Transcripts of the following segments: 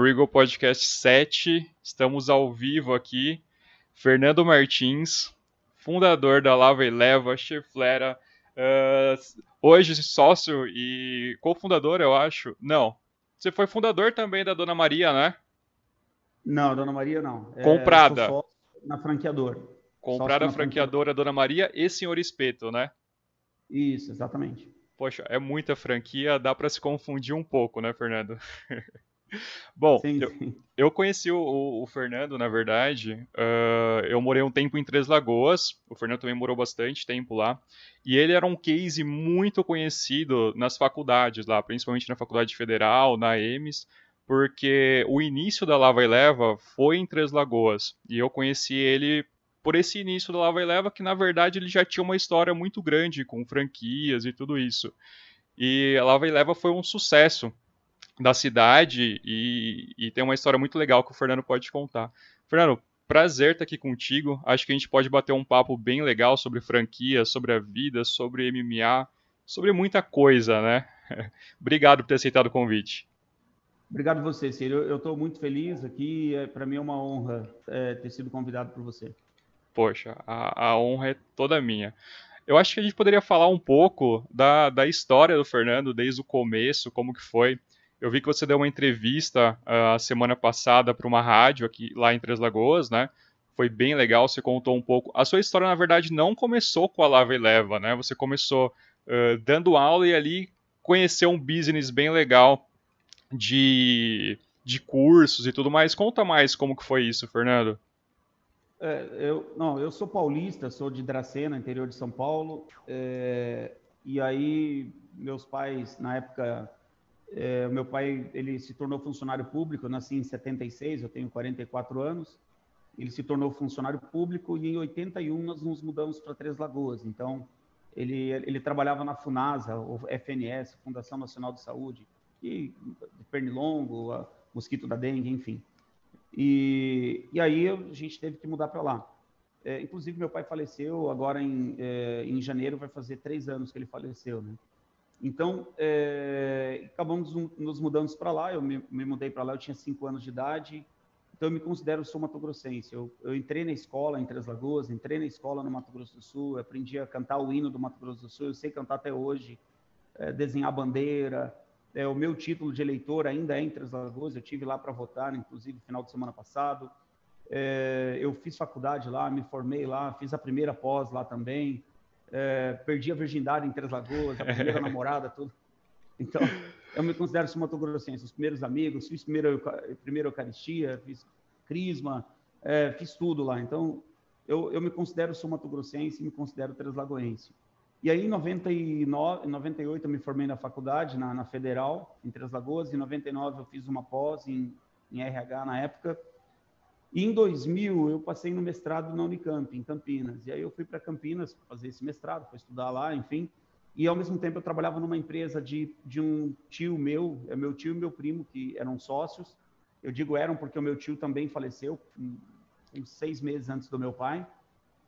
Regal Podcast 7, estamos ao vivo aqui. Fernando Martins, fundador da Lava e Leva, Cheflera, uh, hoje sócio e cofundador, eu acho. Não, você foi fundador também da Dona Maria, né? Não, Dona Maria não. É, Comprada. É, na franqueadora. Comprada na franqueadora Dona Maria e Senhor Espeto, né? Isso, exatamente. Poxa, é muita franquia, dá para se confundir um pouco, né, Fernando? Bom, sim, eu, sim. eu, conheci o, o, Fernando, na verdade. Uh, eu morei um tempo em Três Lagoas. O Fernando também morou bastante tempo lá. E ele era um case muito conhecido nas faculdades lá, principalmente na Faculdade Federal, na EMES, porque o início da Lava e Leva foi em Três Lagoas. E eu conheci ele por esse início da Lava e Leva, que na verdade ele já tinha uma história muito grande com franquias e tudo isso. E a Lava e Leva foi um sucesso da cidade e, e, tem uma história muito legal que o Fernando pode contar. Fernando, prazer estar aqui contigo. Acho que a gente pode bater um papo bem legal sobre franquia, sobre a vida, sobre MMA, sobre muita coisa, né? Obrigado por ter aceitado o convite. Obrigado você, Ciro. Eu estou muito feliz aqui. É, Para mim é uma honra é, ter sido convidado por você. Poxa, a, a honra é toda minha. Eu acho que a gente poderia falar um pouco da, da história do Fernando, desde o começo, como que foi. Eu vi que você deu uma entrevista uh, a semana passada para uma rádio aqui lá em Três Lagoas, né? Foi bem legal, você contou um pouco. A sua história, na verdade, não começou com a Lava e Leva, né? Você começou uh, dando aula e ali conheceu um business bem legal de, de cursos e tudo mais. Conta mais como que foi isso, Fernando. É, eu, não, eu sou paulista, sou de Dracena, interior de São Paulo. É, e aí, meus pais, na época, é, meu pai ele se tornou funcionário público, eu nasci em 76, eu tenho 44 anos. Ele se tornou funcionário público e em 81 nós nos mudamos para Três Lagoas. Então, ele, ele trabalhava na FUNASA, ou FNS, Fundação Nacional de Saúde, e Pernilongo, a, mosquito da dengue, enfim. E, e aí a gente teve que mudar para lá. É, inclusive, meu pai faleceu agora em, é, em janeiro, vai fazer três anos que ele faleceu, né? Então, é, acabamos nos mudando para lá. Eu me, me mudei para lá, eu tinha cinco anos de idade. Então, eu me considero sou Mato Grossense. Eu, eu, entrei na escola em Três Lagoas, entrei na escola no Mato Grosso do Sul, aprendi a cantar o hino do Mato Grosso do Sul. Eu sei cantar até hoje, é, desenhar bandeira. É, o meu título de eleitor ainda é em Três Lagoas. Eu tive lá para votar, inclusive, final de semana passado. É, eu fiz faculdade lá, me formei lá, fiz a primeira pós lá também é, perdi a virgindade em Três Lagoas, a primeira namorada, tudo. Então, eu me considero sumatogrossense, os primeiros amigos, fiz primeiro, primeira Eucaristia, fiz Crisma, é, fiz tudo lá. Então, eu, eu me considero sumatogrossense e me considero treslagoense. E aí, em 99, 98, eu me formei na faculdade, na, na Federal, em Três Lagoas. Em 99, eu fiz uma pós em, em RH na época. E em 2000 eu passei no mestrado na Unicamp, em Campinas. E aí eu fui para Campinas fazer esse mestrado, para estudar lá, enfim. E ao mesmo tempo eu trabalhava numa empresa de, de um tio meu, é meu tio e meu primo, que eram sócios. Eu digo eram porque o meu tio também faleceu, uns seis meses antes do meu pai.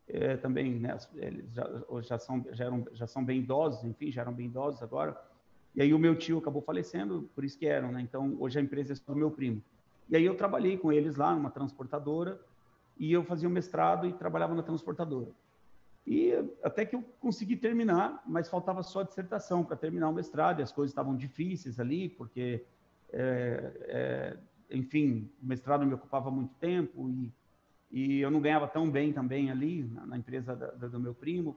É, também, né, eles já, já, são, já, eram, já são bem idosos, enfim, já eram bem idosos agora. E aí o meu tio acabou falecendo, por isso que eram, né? Então hoje a empresa é do meu primo. E aí eu trabalhei com eles lá numa transportadora e eu fazia o mestrado e trabalhava na transportadora. E até que eu consegui terminar, mas faltava só a dissertação para terminar o mestrado e as coisas estavam difíceis ali, porque, é, é, enfim, o mestrado me ocupava muito tempo e, e eu não ganhava tão bem também ali na, na empresa da, da, do meu primo.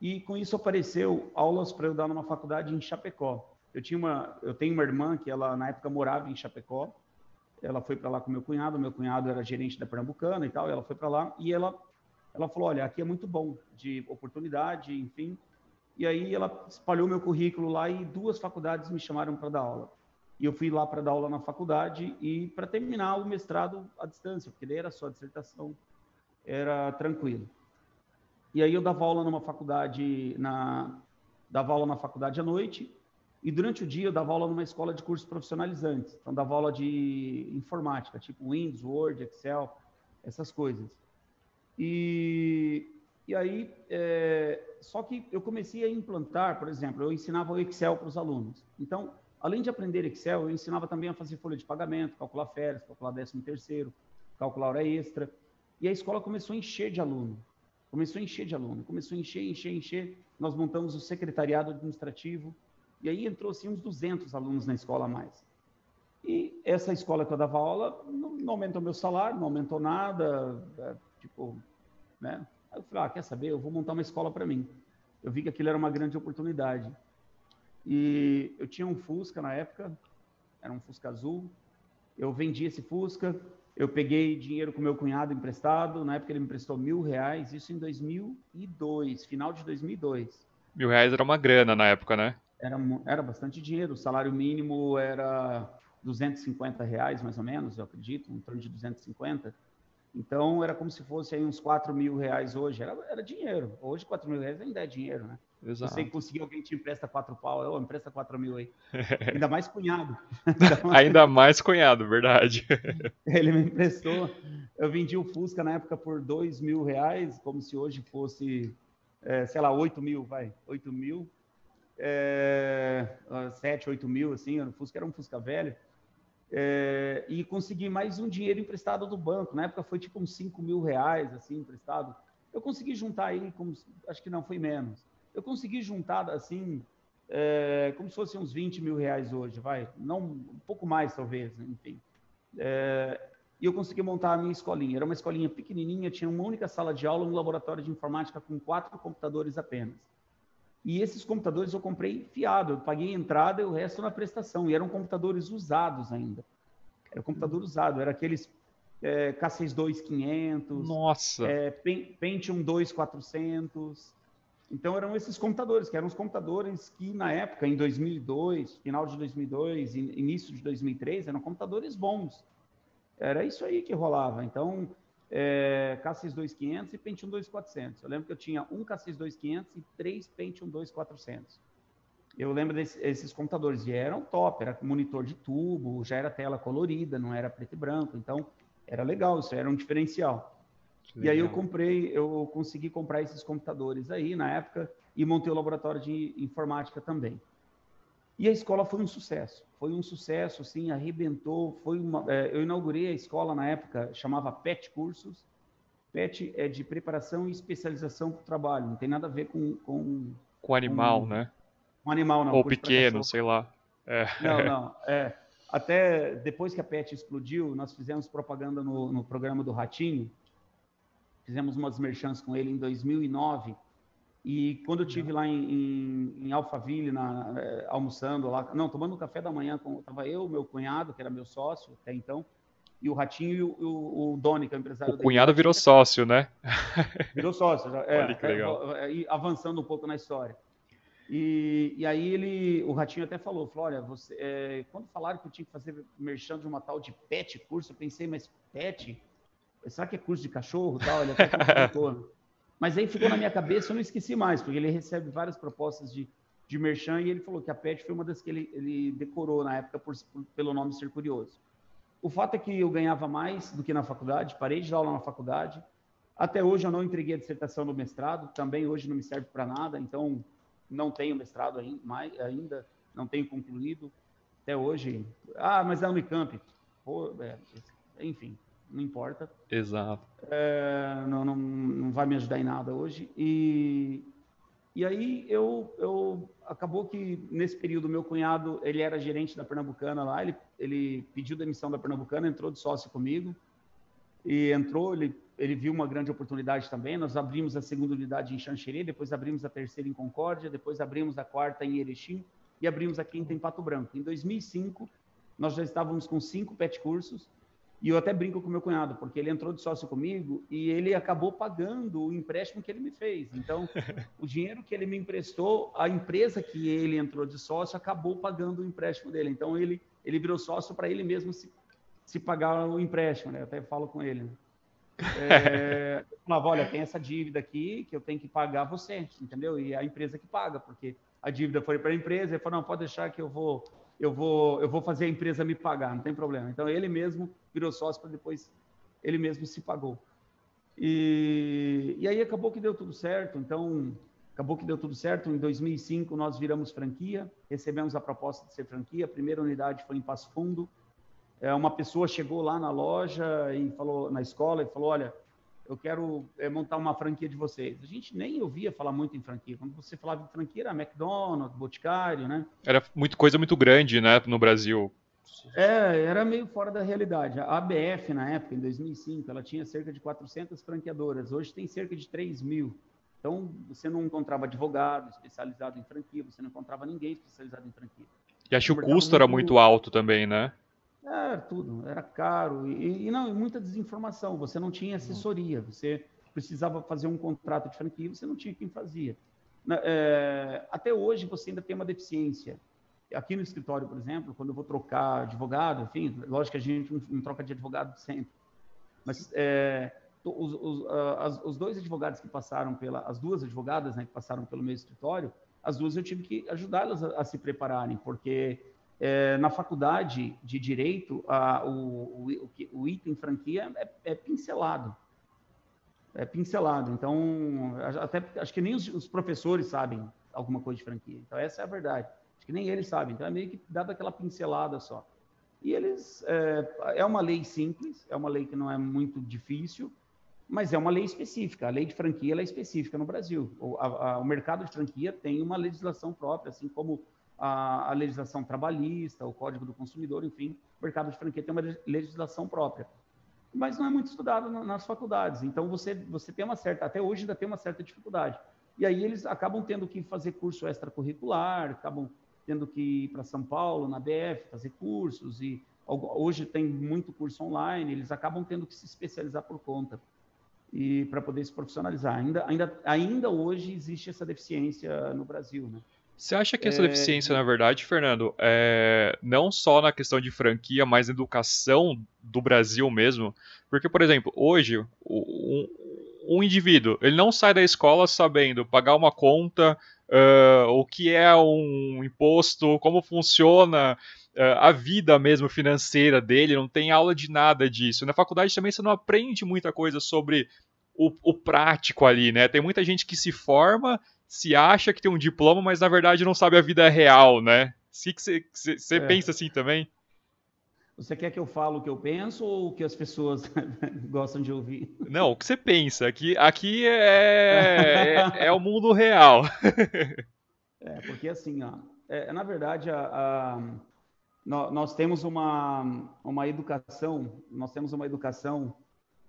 E com isso apareceu aulas para eu dar numa faculdade em Chapecó. Eu tinha uma, eu tenho uma irmã que ela na época morava em Chapecó ela foi para lá com meu cunhado, meu cunhado era gerente da Pernambucana e tal, e ela foi para lá e ela ela falou, olha, aqui é muito bom de oportunidade, enfim. E aí ela espalhou meu currículo lá e duas faculdades me chamaram para dar aula. E eu fui lá para dar aula na faculdade e para terminar o mestrado à distância, porque daí era só dissertação, era tranquilo. E aí eu dava aula numa faculdade na dava aula na faculdade à noite e durante o dia eu dava aula numa escola de cursos profissionalizantes. Então, dava aula de informática, tipo Windows, Word, Excel, essas coisas. E, e aí, é, só que eu comecei a implantar, por exemplo, eu ensinava o Excel para os alunos. Então, além de aprender Excel, eu ensinava também a fazer folha de pagamento, calcular férias, calcular décimo terceiro, calcular hora extra. E a escola começou a encher de aluno. Começou a encher de aluno. Começou a encher, encher, encher. Nós montamos o secretariado administrativo. E aí entrou assim uns 200 alunos na escola a mais. E essa escola que eu dava aula não, não aumentou meu salário, não aumentou nada, é, tipo, né? Aí eu falei, ah, quer saber? Eu vou montar uma escola para mim. Eu vi que aquilo era uma grande oportunidade. E eu tinha um Fusca na época, era um Fusca azul. Eu vendi esse Fusca, eu peguei dinheiro com meu cunhado emprestado, na época ele me emprestou mil reais, isso em 2002, final de 2002. Mil reais era uma grana na época, né? Era, era bastante dinheiro, o salário mínimo era 250 reais, mais ou menos, eu acredito, um torno de 250. Então, era como se fosse aí uns 4 mil reais hoje. Era, era dinheiro. Hoje, 4 mil reais ainda é dinheiro, né? Exato. Você conseguir alguém te empresta 4 pau, eu empresta 4 mil aí. Ainda mais cunhado. Ainda mais... ainda mais cunhado, verdade. Ele me emprestou. Eu vendi o Fusca na época por 2 mil reais, como se hoje fosse, é, sei lá, 8 mil, vai. 8 mil. É, 7, 8 mil, assim. O Fusca era um Fusca velho é, e consegui mais um dinheiro emprestado do banco. Na época foi tipo uns 5 mil reais, assim, emprestado. Eu consegui juntar aí, como, acho que não foi menos. Eu consegui juntar, assim, é, como se fosse uns 20 mil reais hoje, vai. Não, um pouco mais, talvez, enfim. É, e eu consegui montar a minha escolinha. Era uma escolinha pequenininha, tinha uma única sala de aula, um laboratório de informática com quatro computadores apenas. E esses computadores eu comprei fiado, eu paguei entrada e o resto na prestação. E eram computadores usados ainda. Era computador usado, era aqueles é, K62500. Nossa! É, Pentium 2400. Então eram esses computadores, que eram os computadores que na época, em 2002, final de 2002, início de 2003, eram computadores bons. Era isso aí que rolava. Então, é, K62500 e Pentium 2400. Eu lembro que eu tinha um K62500 e três Pentium 2400. Eu lembro desses computadores e eram top, era monitor de tubo, já era tela colorida, não era preto e branco, então era legal, isso era um diferencial. E aí eu comprei, eu consegui comprar esses computadores aí na época e montei o laboratório de informática também. E a escola foi um sucesso. Foi um sucesso, assim, arrebentou. Foi uma, é, eu inaugurei a escola na época, chamava PET Cursos. PET é de preparação e especialização para o trabalho. Não tem nada a ver com... Com, com animal, com, né? Com animal, não. Ou pequeno, sei lá. É. Não, não. É, até depois que a PET explodiu, nós fizemos propaganda no, no programa do Ratinho. Fizemos umas merchants com ele em 2009 e quando eu tive lá em, em, em Alphaville, na, é, almoçando lá, não, tomando um café da manhã, com, tava eu, meu cunhado, que era meu sócio até então, e o Ratinho e o, o, o Doni, que é o empresário O cunhado virou sócio, né? Virou sócio, já, é, Olha que legal. É, é, avançando um pouco na história. E, e aí ele, o Ratinho até falou, Flória, você, é, quando falaram que eu tinha que fazer merchan de uma tal de pet curso, eu pensei, mas pet? Será que é curso de cachorro tal? Ele até. Mas aí ficou na minha cabeça, eu não esqueci mais, porque ele recebe várias propostas de, de merchan e ele falou que a PET foi uma das que ele, ele decorou na época por, por, pelo nome ser curioso. O fato é que eu ganhava mais do que na faculdade, parei de dar aula na faculdade. Até hoje eu não entreguei a dissertação do mestrado, também hoje não me serve para nada, então não tenho mestrado ainda, não tenho concluído. Até hoje, ah, mas é Unicamp. Pô, é, enfim, não importa. Exato. É, não, não, não vai me ajudar em nada hoje. E, e aí eu, eu acabou que nesse período meu cunhado ele era gerente da Pernambucana lá, ele, ele pediu demissão da Pernambucana, entrou de sócio comigo e entrou, ele, ele viu uma grande oportunidade também. Nós abrimos a segunda unidade em Xanxerê, depois abrimos a terceira em Concórdia, depois abrimos a quarta em Erechim e abrimos a quinta em Pato Branco. Em 2005 nós já estávamos com cinco pet cursos e eu até brinco com meu cunhado, porque ele entrou de sócio comigo e ele acabou pagando o empréstimo que ele me fez. Então, o dinheiro que ele me emprestou, a empresa que ele entrou de sócio acabou pagando o empréstimo dele. Então, ele, ele virou sócio para ele mesmo se, se pagar o empréstimo, né? Eu até falo com ele. Né? É, eu falava, olha, tem essa dívida aqui que eu tenho que pagar você, entendeu? E a empresa que paga, porque a dívida foi para a empresa, ele falou, não, pode deixar que eu vou eu vou, eu vou fazer a empresa me pagar, não tem problema. Então ele mesmo virou sócio para depois ele mesmo se pagou. E, e aí acabou que deu tudo certo. Então Acabou que deu tudo certo. Em 2005 nós viramos franquia, recebemos a proposta de ser franquia. A primeira unidade foi em Passo Fundo. É, uma pessoa chegou lá na loja e falou na escola e falou: olha, eu quero é, montar uma franquia de vocês. A gente nem ouvia falar muito em franquia. Quando você falava em franquia, era McDonald's, Boticário, né? Era muito, coisa muito grande, né, no Brasil. É, era meio fora da realidade. A ABF, na época, em 2005, ela tinha cerca de 400 franqueadoras. Hoje tem cerca de 3 mil. Então, você não encontrava advogado especializado em franquia, você não encontrava ninguém especializado em franquia. E acho que o custo era muito alto também, né? Era tudo, era caro. E, e não, muita desinformação. Você não tinha assessoria, você precisava fazer um contrato de franquia, você não tinha quem fazia. É, até hoje você ainda tem uma deficiência. Aqui no escritório, por exemplo, quando eu vou trocar advogado, enfim, lógico que a gente não, não troca de advogado sempre, mas é, os, os, as, os, dois advogados que passaram pela, as duas advogadas né, que passaram pelo meu escritório, as duas eu tive que ajudá-las a, a se prepararem, porque é, na faculdade de direito, a, o, o, o, item franquia é, é, pincelado. É pincelado. Então, até acho que nem os, os, professores sabem alguma coisa de franquia. Então, essa é a verdade. Acho que nem eles sabem. Então, é meio que dado aquela pincelada só. E eles. É, é uma lei simples, é uma lei que não é muito difícil, mas é uma lei específica. A lei de franquia é específica no Brasil. O, a, a, o mercado de franquia tem uma legislação própria, assim como a, a, legislação trabalhista, o Código do Consumidor, enfim, o mercado de franquia tem uma legislação própria. Mas não é muito estudado nas faculdades. Então, você, você tem uma certa, até hoje ainda tem uma certa dificuldade. E aí eles acabam tendo que fazer curso extracurricular, acabam tendo que ir para São Paulo, na BF, fazer cursos. E hoje tem muito curso online, eles acabam tendo que se especializar por conta e para poder se profissionalizar. Ainda, ainda, ainda hoje existe essa deficiência no Brasil, né? Você acha que essa é... deficiência, na verdade, Fernando, é não só na questão de franquia, mas na educação do Brasil mesmo? Porque, por exemplo, hoje, um, um indivíduo, ele não sai da escola sabendo pagar uma conta, uh, o que é um imposto, como funciona uh, a vida mesmo financeira dele, não tem aula de nada disso. Na faculdade também você não aprende muita coisa sobre o, o prático ali, né? Tem muita gente que se forma se acha que tem um diploma, mas na verdade não sabe a vida real, né? Você é. pensa assim também? Você quer que eu fale o que eu penso ou o que as pessoas gostam de ouvir? Não, o que você pensa. Aqui, aqui é, é, é o mundo real. é, porque assim, ó, é, na verdade, a, a, nós temos uma, uma educação, nós temos uma educação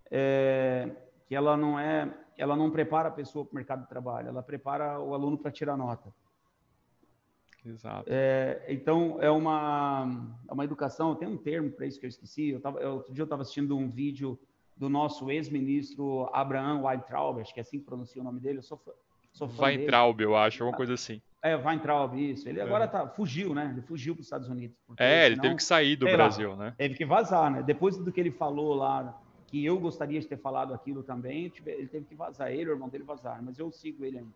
é, que ela não é ela não prepara a pessoa para o mercado de trabalho, ela prepara o aluno para tirar nota. Exato. É, então, é uma, é uma educação, tem um termo para isso que eu esqueci. Eu tava, eu, outro dia eu estava assistindo um vídeo do nosso ex-ministro Abraham Weintraub, acho que é assim que pronuncia o nome dele. Eu sou, sou fã Weintraub, dele. eu acho, alguma coisa assim. É, Weintraub, isso. Ele é. agora tá, fugiu, né? Ele fugiu para os Estados Unidos. É, ele senão, teve que sair do Brasil, lá, né? Teve que vazar, né? Depois do que ele falou lá que eu gostaria de ter falado aquilo também, ele teve que vazar, ele, o irmão dele vazar, mas eu sigo ele ainda.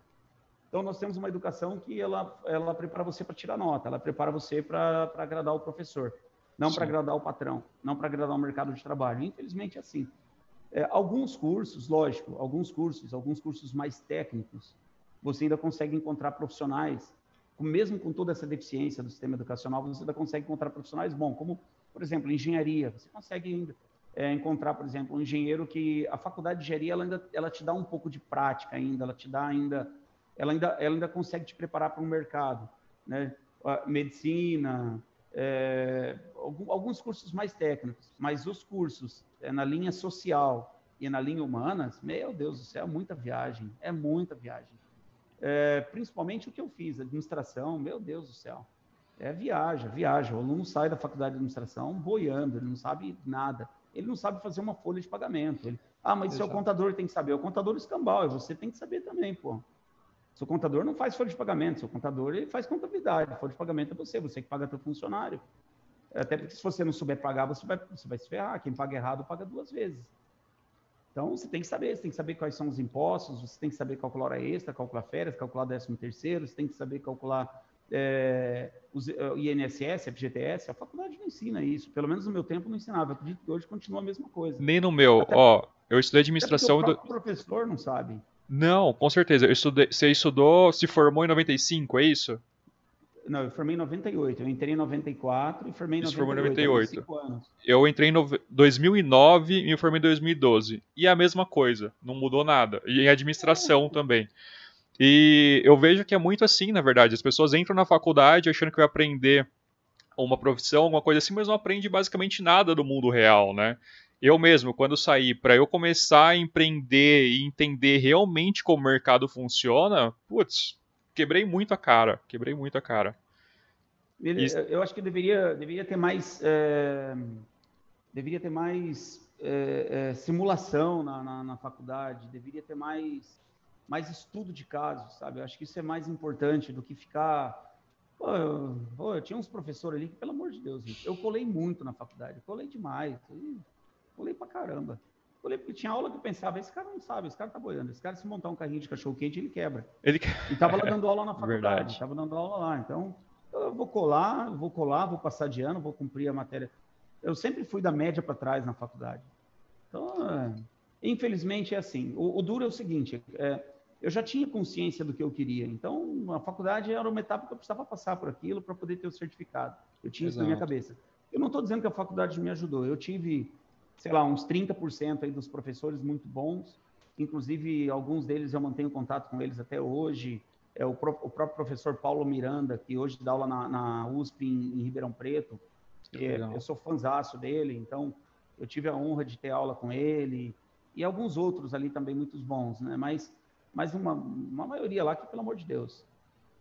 Então, nós temos uma educação que ela, ela prepara você para tirar nota, ela prepara você para agradar o professor, não para agradar o patrão, não para agradar o mercado de trabalho. Infelizmente, é assim. É, alguns cursos, lógico, alguns cursos, alguns cursos mais técnicos, você ainda consegue encontrar profissionais, mesmo com toda essa deficiência do sistema educacional, você ainda consegue encontrar profissionais bons, como, por exemplo, engenharia, você consegue ainda é, encontrar, por exemplo, um engenheiro que a faculdade de engenharia ela ainda ela te dá um pouco de prática ainda, ela te dá ainda, ela ainda, ela ainda consegue te preparar para o um mercado, né? Medicina, é, alguns cursos mais técnicos, mas os cursos é, na linha social e na linha humanas, meu Deus do céu, é muita viagem, é muita viagem. É, principalmente o que eu fiz, administração, meu Deus do céu. É viaja, viaja. O aluno sai da faculdade de administração boiando, ele não sabe nada ele não sabe fazer uma folha de pagamento. Ele, ah, mas Exato. seu contador tem que saber. O contador escambau, você tem que saber também, pô. Seu contador não faz folha de pagamento, seu contador ele faz contabilidade. Folha de pagamento é você, você que paga teu funcionário. Até porque se você não souber pagar, você vai, você vai se ferrar. Quem paga errado paga duas vezes. Então, você tem que saber, você tem que saber quais são os impostos, você tem que saber calcular hora extra, calcular férias, calcular décimo terceiro, você tem que saber calcular é, os, o INSS, FGTS, a faculdade não ensina isso. Pelo menos no meu tempo não ensinava. Eu acredito que hoje continua a mesma coisa. Nem no meu. Até, ó, eu estudei administração. O do... professor não sabe. Não, com certeza. Eu estudei, você estudou, se formou em 95, é isso? Não, eu formei em 98. Eu entrei em 94 e formei em 98. Formou em 98. Eu entrei em 2009 e me formei em 2012. E a mesma coisa, não mudou nada. E em administração é. também. E eu vejo que é muito assim, na verdade. As pessoas entram na faculdade achando que vai aprender uma profissão, alguma coisa assim, mas não aprende basicamente nada do mundo real, né? Eu mesmo, quando saí, para eu começar a empreender e entender realmente como o mercado funciona, putz, quebrei muito a cara. Quebrei muito a cara. Eu acho que deveria, deveria ter mais. É, deveria ter mais é, é, simulação na, na, na, faculdade, deveria ter mais, mais estudo de casos, sabe? Eu acho que isso é mais importante do que ficar. Pô, eu, pô, eu tinha uns professores ali que, pelo amor de Deus, eu colei muito na faculdade, colei demais, colei pra caramba. Colei porque tinha aula que eu pensava, esse cara não sabe, esse cara tá boiando, esse cara se montar um carrinho de cachorro quente, ele quebra. Ele E tava lá dando aula na faculdade, tava dando aula lá, então eu vou colar, vou colar, vou passar de ano, vou cumprir a matéria. Eu sempre fui da média para trás na faculdade. Então, é, infelizmente é assim. O, o, duro é o seguinte, é, eu já tinha consciência do que eu queria, então a faculdade era uma etapa que eu precisava passar por aquilo para poder ter o certificado. Eu tinha Exato. isso na minha cabeça. Eu não estou dizendo que a faculdade me ajudou, eu tive sei lá, uns 30% aí dos professores muito bons. Inclusive, alguns deles eu mantenho contato com eles até hoje. É o, pro, o próprio professor Paulo Miranda, que hoje dá aula na, na USP em, em, Ribeirão Preto. É, eu sou fanzaço dele, então eu tive a honra de ter aula com ele. E alguns outros ali também muito bons, né? Mas, mas uma, uma maioria lá que, pelo amor de Deus.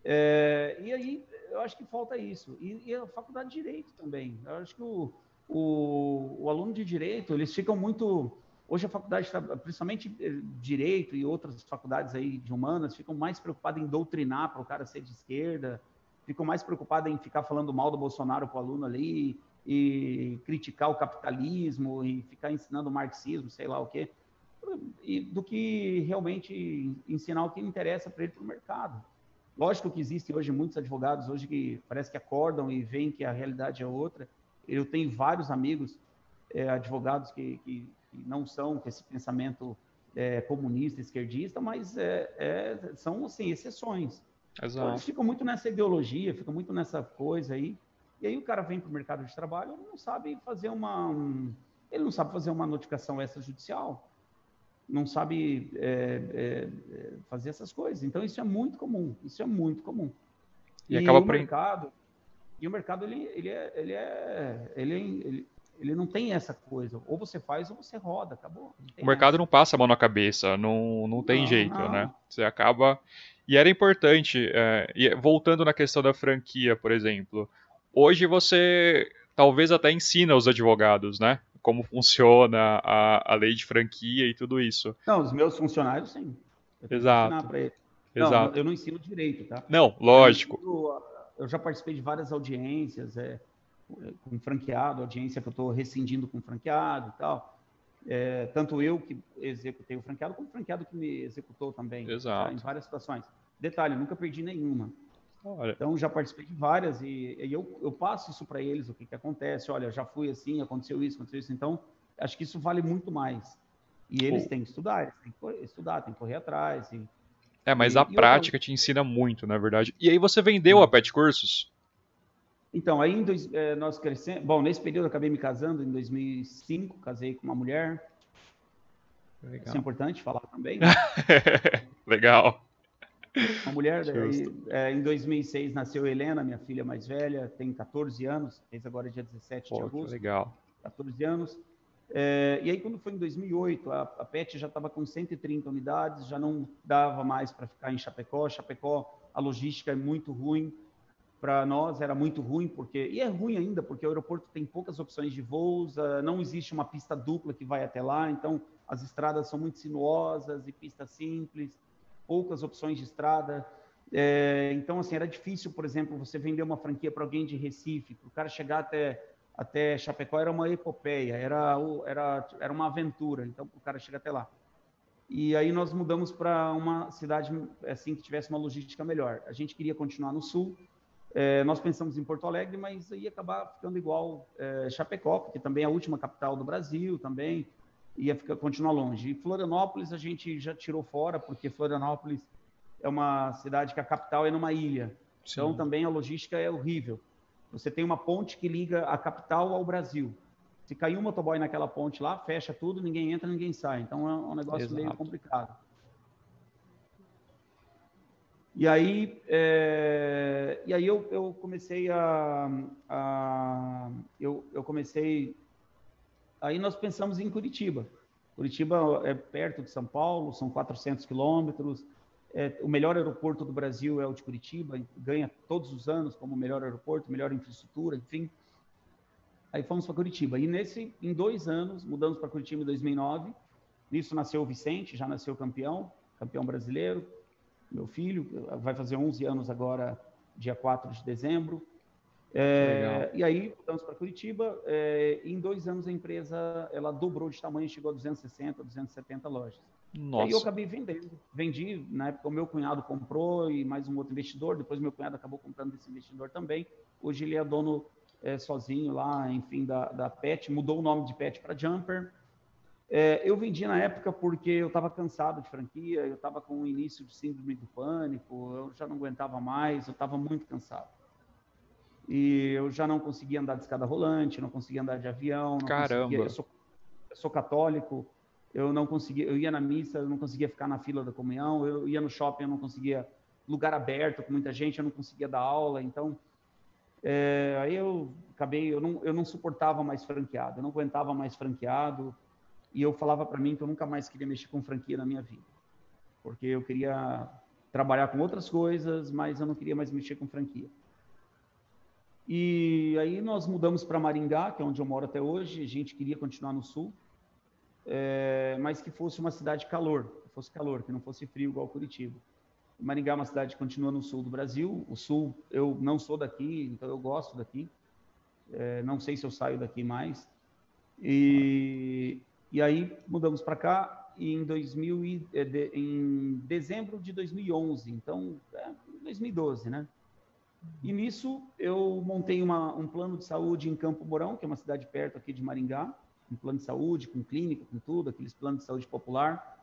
É, e aí, eu acho que falta isso. E, e a faculdade de Direito também. Eu acho que o, o, o aluno de direito, eles ficam muito. Hoje a faculdade, principalmente eh, direito e outras faculdades aí de humanas, ficam mais preocupadas em doutrinar para o cara ser de esquerda, ficam mais preocupadas em ficar falando mal do Bolsonaro para o aluno ali e criticar o capitalismo e ficar ensinando o marxismo, sei lá o quê, e, do que realmente ensinar o que interessa para ele para o mercado. Lógico que existem hoje muitos advogados hoje que parece que acordam e veem que a realidade é outra eu tenho vários amigos é, advogados que, que, que, não são com esse pensamento é, comunista, esquerdista, mas é, são assim exceções. Exato. Eles ficam muito nessa ideologia, ficam muito nessa coisa aí. E aí o cara vem para o mercado de trabalho, ele não sabe fazer uma, um, ele não sabe fazer uma notificação extrajudicial, não sabe é, é, fazer essas coisas. Então isso é muito comum, isso é muito comum. E, e acaba o mercado, e o mercado, ele, ele, é, ele, é, ele, é, ele, ele não tem essa coisa. Ou você faz ou você roda, acabou. O mercado essa. não passa a mão na cabeça, não, não tem não, jeito, não. né? Você acaba. E era importante, é, voltando na questão da franquia, por exemplo, hoje você talvez até ensina os advogados, né? Como funciona a, a lei de franquia e tudo isso. Não, os meus funcionários, sim. Eu Exato. Exato. Não, eu não ensino direito, tá? Não, lógico eu já participei de várias audiências é, com franqueado, audiência que eu estou rescindindo com franqueado e tal. É, tanto eu que executei o franqueado, como o franqueado que me executou também. Exato. Tá, em várias situações. Detalhe, nunca perdi nenhuma. Olha. Então, já participei de várias e, e eu, eu, passo isso para eles, o que, que acontece. Olha, já fui assim, aconteceu isso, aconteceu isso. Então, acho que isso vale muito mais. E eles têm que estudar, eles têm que estudar, têm que correr atrás. E, é, mas e, a prática te ensina muito, na verdade. E aí você vendeu a Pet Cursos? Então, aí dois, é, nós crescemos. Bom, nesse período eu acabei me casando em 2005, casei com uma mulher. Legal. Isso é importante falar também. Legal. Uma mulher, daí, é, em 2006 nasceu Helena, minha filha mais velha, tem 14 anos, fez agora dia 17 Pô, de agosto. legal. 14 anos. É, e aí, quando foi em 2008, a, a PET já estava com 130 unidades, já não dava mais para ficar em Chapecó. Chapecó, a logística é muito ruim. Para nós era muito ruim, porque e é ruim ainda, porque o aeroporto tem poucas opções de voos, uh, não existe uma pista dupla que vai até lá, então as estradas são muito sinuosas e pista simples, poucas opções de estrada. É, então, assim, era difícil, por exemplo, você vender uma franquia para alguém de Recife, para o cara chegar até até Chapecó era uma epopeia, era, era, era uma aventura, então o cara chega até lá. E aí nós mudamos para uma cidade assim que tivesse uma logística melhor. A gente queria continuar no sul, é, nós pensamos em Porto Alegre, mas ia acabar ficando igual é, Chapecó, porque também é a última capital do Brasil, também. Ia ficar, continuar longe. E Florianópolis a gente já tirou fora, porque Florianópolis é uma cidade que a capital é numa ilha. Sim. Então também a logística é horrível. Você tem uma ponte que liga a capital ao Brasil. Se cair um motoboy naquela ponte lá, fecha tudo, ninguém entra, ninguém sai. Então é um negócio Exato. meio complicado. E aí, é, e aí eu, eu comecei a, a eu, eu comecei, aí nós pensamos em Curitiba. Curitiba é perto de São Paulo, são 400 quilômetros. É, o melhor aeroporto do Brasil é o de Curitiba, ganha todos os anos como melhor aeroporto, melhor infraestrutura, enfim. Aí fomos para Curitiba. E nesse, em dois anos, mudamos para Curitiba em 2009. Nisso nasceu o Vicente, já nasceu campeão, campeão brasileiro meu filho, vai fazer 11 anos agora, dia 4 de dezembro. É, e aí, voltamos para Curitiba. É, em dois anos, a empresa ela dobrou de tamanho, chegou a 260, 270 lojas. Nossa. E aí eu acabei vendendo. Vendi, na época, o meu cunhado comprou e mais um outro investidor. Depois, meu cunhado acabou comprando desse investidor também. Hoje, ele é dono é, sozinho lá, enfim, da, da Pet. Mudou o nome de Pet para Jumper. É, eu vendi na época porque eu estava cansado de franquia, eu estava com o início de síndrome do pânico, eu já não aguentava mais, eu estava muito cansado. E eu já não conseguia andar de escada rolante, não conseguia andar de avião. Caramba! Eu sou, eu sou, católico, eu não conseguia, eu ia na missa, eu não conseguia ficar na fila da comunhão, eu ia no shopping, eu não conseguia lugar aberto com muita gente, eu não conseguia dar aula, então é, aí eu acabei, eu não, eu não suportava mais franqueado, eu não aguentava mais franqueado e eu falava para mim que eu nunca mais queria mexer com franquia na minha vida, porque eu queria trabalhar com outras coisas, mas eu não queria mais mexer com franquia. E aí nós mudamos para Maringá, que é onde eu moro até hoje. A gente queria continuar no sul, é, mas que fosse uma cidade calor, que fosse calor, que não fosse frio igual Curitiba. Maringá é uma cidade que continua no sul do Brasil. O sul, eu não sou daqui, então eu gosto daqui. É, não sei se eu saio daqui mais. E, e aí mudamos para cá em, 2000 e, é, em dezembro de 2011, então é, 2012, né? E nisso eu montei uma, um plano de saúde em Campo Mourão, que é uma cidade perto aqui de Maringá, um plano de saúde, com clínica, com tudo, aqueles planos de saúde popular.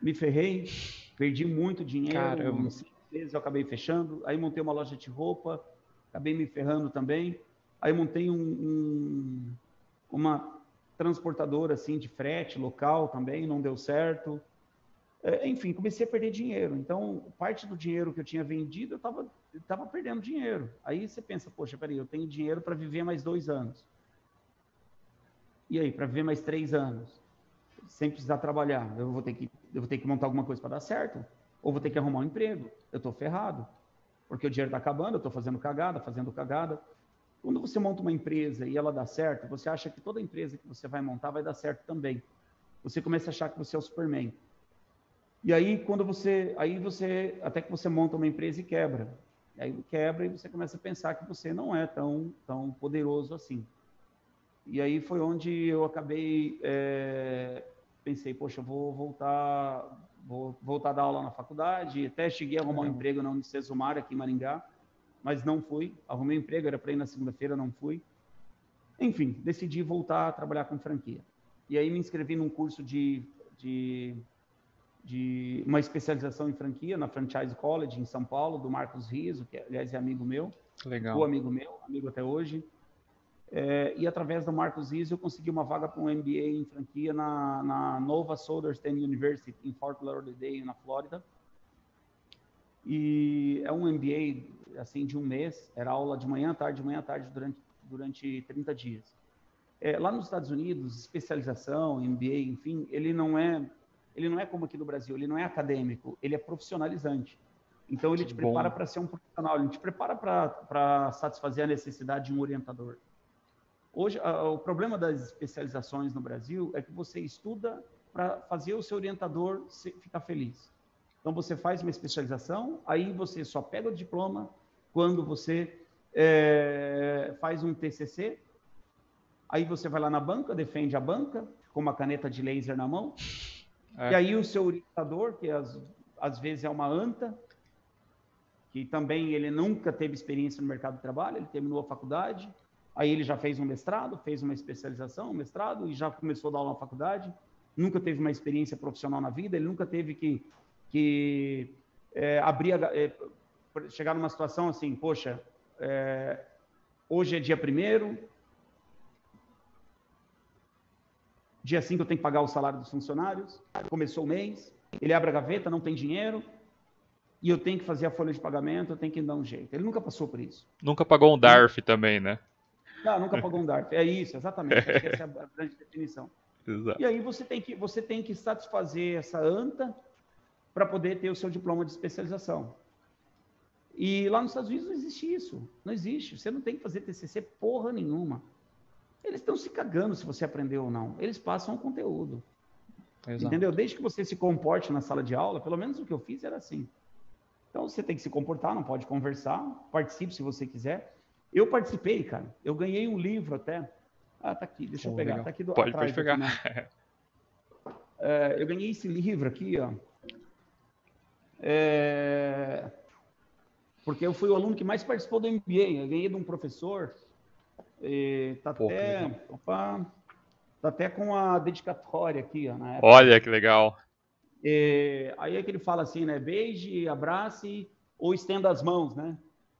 Me ferrei, perdi muito dinheiro, Caramba. vezes eu acabei fechando. Aí montei uma loja de roupa, acabei me ferrando também. Aí montei um, um, uma transportadora assim de frete local também, não deu certo. É, enfim, comecei a perder dinheiro. Então, parte do dinheiro que eu tinha vendido, eu estava tava perdendo dinheiro. Aí você pensa, poxa, peraí, eu tenho dinheiro para viver mais dois anos. E aí, para viver mais três anos? Sem precisar trabalhar. Eu vou ter que, eu vou ter que montar alguma coisa para dar certo? Ou vou ter que arrumar um emprego? Eu estou ferrado. Porque o dinheiro está acabando, eu estou fazendo cagada, fazendo cagada. Quando você monta uma empresa e ela dá certo, você acha que toda empresa que você vai montar vai dar certo também. Você começa a achar que você é o Superman. E aí, quando você. Aí você. Até que você monta uma empresa e quebra. E aí quebra e você começa a pensar que você não é tão, tão poderoso assim. E aí foi onde eu acabei. É, pensei, poxa, vou voltar. Vou voltar a dar aula na faculdade. Até cheguei a arrumar um emprego na Unicesumar aqui em Maringá mas não fui. Arrumei um emprego, era para ir na segunda-feira, não fui. Enfim, decidi voltar a trabalhar com franquia. E aí me inscrevi num curso de, de, de uma especialização em franquia na Franchise College em São Paulo, do Marcos Riso, que aliás é amigo meu. Legal. O amigo meu, amigo até hoje. É, e através do Marcos Riso eu consegui uma vaga para um MBA em franquia na, na Nova Southern University em Fort Lauderdale, na Flórida. E é um MBA assim de um mês, era aula de manhã, tarde, de manhã, tarde durante durante 30 dias. É, lá nos Estados Unidos, especialização, MBA, enfim, ele não é ele não é como aqui no Brasil, ele não é acadêmico, ele é profissionalizante. Então ele te Bom. prepara para ser um profissional, ele te prepara para satisfazer a necessidade de um orientador. Hoje, a, o problema das especializações no Brasil é que você estuda para fazer o seu orientador ficar feliz. Então você faz uma especialização, aí você só pega o diploma quando você é, faz um TCC, aí você vai lá na banca, defende a banca com uma caneta de laser na mão, é. e aí o seu orientador, que às, às vezes é uma anta, que também ele nunca teve experiência no mercado de trabalho, ele terminou a faculdade, Aí ele já fez um mestrado, fez uma especialização, um mestrado, e já começou a dar aula na faculdade. Nunca teve uma experiência profissional na vida, ele nunca teve que, que é, abrir, a, é, chegar numa situação assim, poxa, é, hoje é dia primeiro, dia 5 eu tenho que pagar o salário dos funcionários, começou o mês, ele abre a gaveta, não tem dinheiro, e eu tenho que fazer a folha de pagamento, eu tenho que dar um jeito. Ele nunca passou por isso. Nunca pagou um DARF também, né? Não, nunca pagou um DARF. É isso, exatamente. essa é a grande definição. Exato. E aí você tem que, você tem que satisfazer essa anta para poder ter o seu diploma de especialização. E lá nos Estados Unidos não existe isso. Não existe. Você não tem que fazer TCC porra nenhuma. Eles estão se cagando se você aprendeu ou não. Eles passam o conteúdo. Exato. Entendeu? Desde que você se comporte na sala de aula, pelo menos o que eu fiz era assim. Então você tem que se comportar, não pode conversar, participe se você quiser. Eu participei, cara. Eu ganhei um livro até. Ah, tá aqui, deixa Pô, eu pegar. Legal. Tá aqui do Pode, pode pegar. Aqui, né? é, eu ganhei esse livro aqui, ó. É... Porque eu fui o aluno que mais participou do MBA. Eu ganhei de um professor. E tá Pô, até. Que opa, tá até com a dedicatória aqui, ó. Olha que legal. E, aí é que ele fala assim, né? Beije, abrace ou estenda as mãos, né?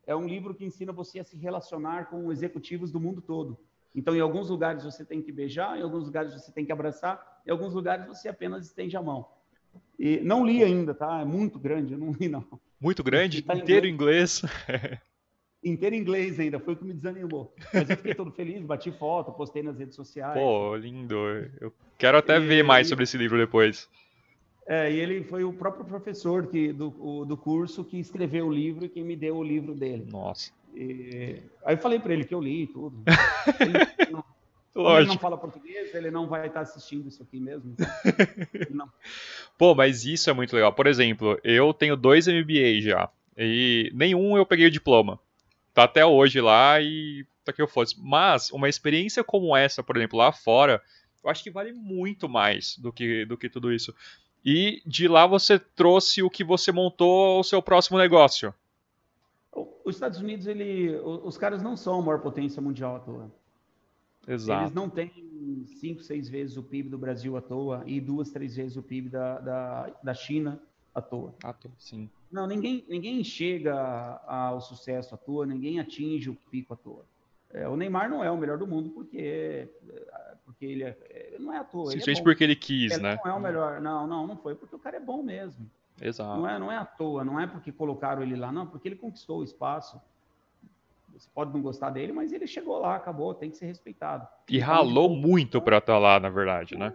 É um livro que ensina você a se relacionar com executivos do mundo todo. Então, em alguns lugares você tem que beijar, em alguns lugares você tem que abraçar, em alguns lugares você apenas estende a mão. E não li ainda, tá? É muito grande, eu não li não. Muito grande, tá inteiro em inglês. inglês. inteiro em inglês ainda, foi o que me desanimou. Mas eu fiquei todo feliz, bati foto, postei nas redes sociais. Pô, lindo. Eu quero até e, ver mais sobre esse livro depois. É, e ele foi o próprio professor que, do, o, do curso que escreveu o livro e que me deu o livro dele. Nossa. E, aí eu falei para ele que eu li tudo. Ele não, Lógico. ele não fala português, ele não vai estar assistindo isso aqui mesmo. Então, Pô, mas isso é muito legal. Por exemplo, eu tenho dois MBA já. E nenhum eu peguei o diploma. Tá até hoje lá e tá que eu fosse. Mas uma experiência como essa, por exemplo, lá fora, eu acho que vale muito mais do que, do que tudo isso. E de lá você trouxe o que você montou o seu próximo negócio. Os Estados Unidos, ele, os caras não são a maior potência mundial à toa. Exato. Eles não têm cinco, seis vezes o PIB do Brasil à toa e duas, três vezes o PIB da, da, da China à toa. À toa, sim. Não, ninguém, ninguém chega ao sucesso à toa, ninguém atinge o pico à toa. É, o Neymar não é o melhor do mundo porque, porque ele, é, ele não é à toa. Simplesmente é porque ele quis, ele né? Não é o melhor. Não, não, não foi porque o cara é bom mesmo. Exato. Não é, não é à toa, não é porque colocaram ele lá, não, porque ele conquistou o espaço. Você pode não gostar dele, mas ele chegou lá, acabou, tem que ser respeitado. E ralou muito para estar lá, na verdade, né?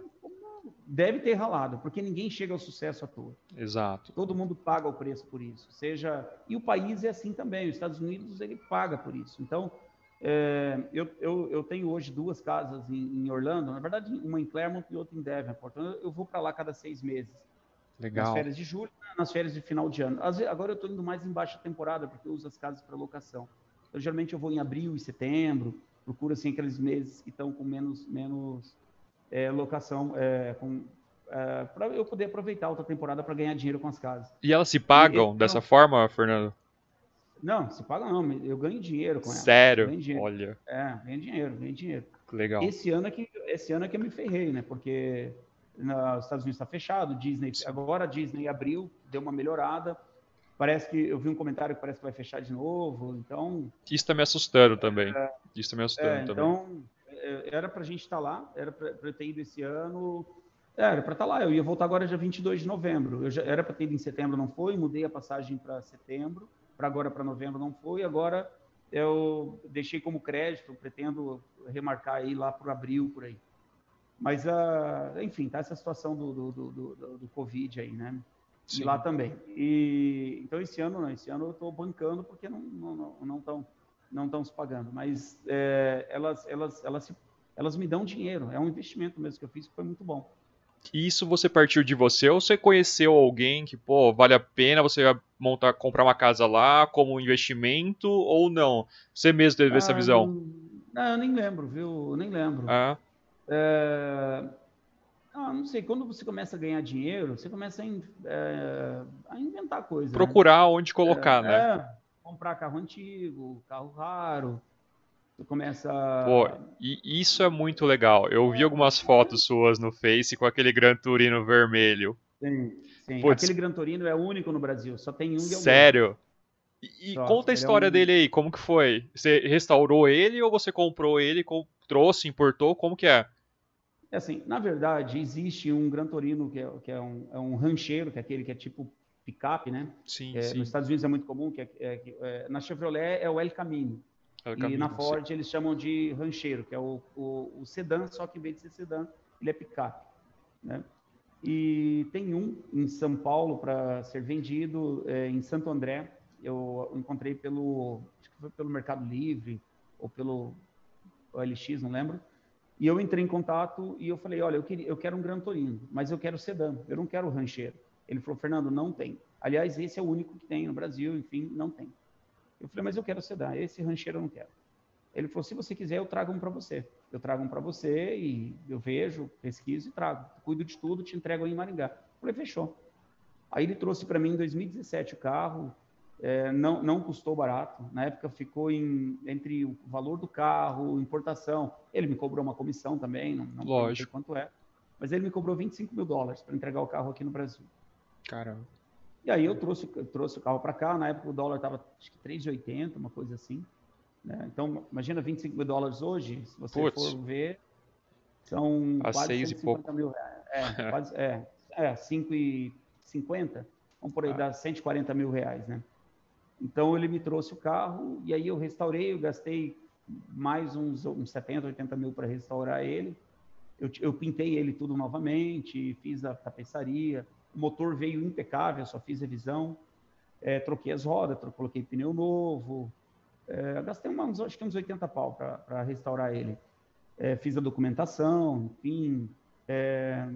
Deve ter ralado, porque ninguém chega ao sucesso à toa. Exato. Todo mundo paga o preço por isso. Seja e o país é assim também. Os Estados Unidos ele paga por isso. Então é, eu, eu, eu, tenho hoje duas casas em, em, Orlando, na verdade, uma em Claremont e outra em Davenport. Então, eu vou para lá cada seis meses. Legal. Nas férias de julho, nas férias de final de ano. Agora eu estou indo mais em baixa temporada, porque eu uso as casas para locação. Então, geralmente eu vou em abril e setembro, procuro assim aqueles meses que estão com menos, menos é, locação, é, é, para eu poder aproveitar a outra temporada para ganhar dinheiro com as casas. E elas se pagam e, dessa forma, Fernando? Não, se paga não, eu ganho dinheiro com ela. Sério? Dinheiro. Olha. É, ganho dinheiro, ganho dinheiro. Legal. Esse ano é que, esse ano é que eu me ferrei, né? Porque nos Estados Unidos está fechado, Disney, agora a Disney abriu, deu uma melhorada. Parece que eu vi um comentário que parece que vai fechar de novo, então. Isso está me assustando também. É, Isso está me assustando é, também. Então, era para a gente estar tá lá, era para eu ter ido esse ano. É, era para estar tá lá, eu ia voltar agora dia 22 de novembro. Eu já, era para ter ido em setembro, não foi, mudei a passagem para setembro para agora para novembro não foi, agora eu deixei como crédito, pretendo remarcar aí lá para abril, por aí. Mas, uh, enfim, tá essa situação do, do, do, do, do Covid aí, né? Sim. E lá também. E, então, esse ano, não, esse ano eu estou bancando porque não estão não, não, não, não tão se pagando. Mas é, elas, elas, elas, elas me dão dinheiro. É um investimento mesmo que eu fiz que foi muito bom. E isso você partiu de você ou você conheceu alguém que, pô, vale a pena você montar, comprar uma casa lá como investimento ou não? Você mesmo teve ah, essa visão? Não, eu nem lembro, viu? Eu nem lembro. Ah. É... Ah, não sei, quando você começa a ganhar dinheiro, você começa a, in... é... a inventar coisas. Né? Procurar né? onde colocar, é, né? É, comprar carro antigo, carro raro. Tu começa. Pô, e isso é muito legal. Eu vi algumas fotos suas no Face com aquele Gran Turino vermelho. Sim, sim. Puts. Aquele Gran Turino é único no Brasil, só tem um. Sério? E, Só, conta a história é um... dele aí, como que foi? Você restaurou ele ou você comprou ele, trouxe, importou, como que é? É assim, na verdade, existe um Gran Torino que é, que é, um, é um rancheiro, que é aquele que é tipo picape, né? Sim, é, sim. Nos Estados Unidos é muito comum, que é, é, é na Chevrolet é o El Camino. El Camino e na Ford sim. eles chamam de rancheiro, que é o, o, o, sedã, só que em vez de ser sedã, ele é picape, né? E tem um em São Paulo para ser vendido, é, em Santo André, eu encontrei pelo, acho que foi pelo Mercado Livre ou pelo OLX, não lembro. E eu entrei em contato e eu falei, olha, eu, queria, eu quero um Gran Torino, mas eu quero sedã, eu não quero rancheiro. Ele falou, Fernando, não tem. Aliás, esse é o único que tem no Brasil, enfim, não tem. Eu falei, mas eu quero sedã, esse rancheiro eu não quero. Ele falou, se você quiser, eu trago um para você. Eu trago um para você e eu vejo, pesquiso e trago. Cuido de tudo, te entrego aí em Maringá. Eu falei, fechou. Aí ele trouxe para mim em 2017 o carro, é, não, não custou barato. Na época ficou em, entre o valor do carro, importação. Ele me cobrou uma comissão também, não, não Lógico. quanto é. Mas ele me cobrou 25 mil dólares para entregar o carro aqui no Brasil. Caramba. E aí eu trouxe, trouxe o carro para cá. Na época o dólar estava acho que 3,80, uma coisa assim. Né? Então, imagina 25 mil dólares hoje, se você Puts. for ver, são a quase seis 150 e pouco. mil reais. É, quase, é, é 5,50. Vamos por aí, ah. dá 140 mil reais, né? Então ele me trouxe o carro e aí eu restaurei, eu gastei mais uns, uns 70, 80 mil para restaurar ele. Eu, eu, pintei ele tudo novamente, fiz a tapeçaria, o motor veio impecável, só fiz revisão, é, troquei as rodas, coloquei pneu novo, é, gastei uns, acho que uns 80 pau para restaurar ele. É, fiz a documentação, enfim, é,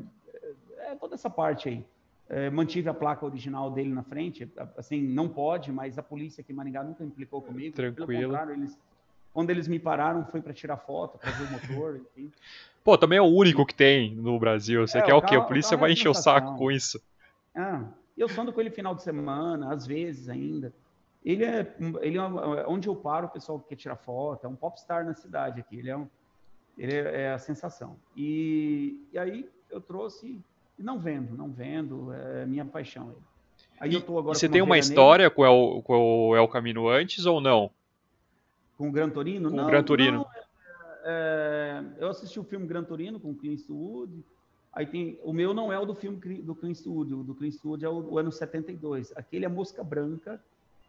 é, toda essa parte aí. É, mantive a placa original dele na frente, assim, não pode, mas a polícia aqui em Maringá nunca implicou comigo. Tranquilo. Pelo contrário, eles, quando eles me pararam, foi para tirar foto, para ver o motor, enfim. Pô, também é o único que tem no Brasil. Você é, quer o, quê? a polícia vai encher o saco com isso. Ah, eu sou ando com ele final de semana, às vezes ainda. Ele é, ele é onde eu paro, o pessoal quer tirar foto, é um popstar na cidade aqui. Ele é, um, ele é, é a sensação. E, e aí eu trouxe não vendo, não vendo, é minha paixão. Aí e, eu tô agora você tem uma história com o, com o El Camino antes ou não? Com o Gran Torino? Com não, o Gran Torino. Não, é, é, eu assisti o filme Gran Torino com o Clint Eastwood. Aí tem, o meu não é o do filme do Clint Eastwood, o do Clint Eastwood é o, o ano 72. Aquele é Mosca Branca,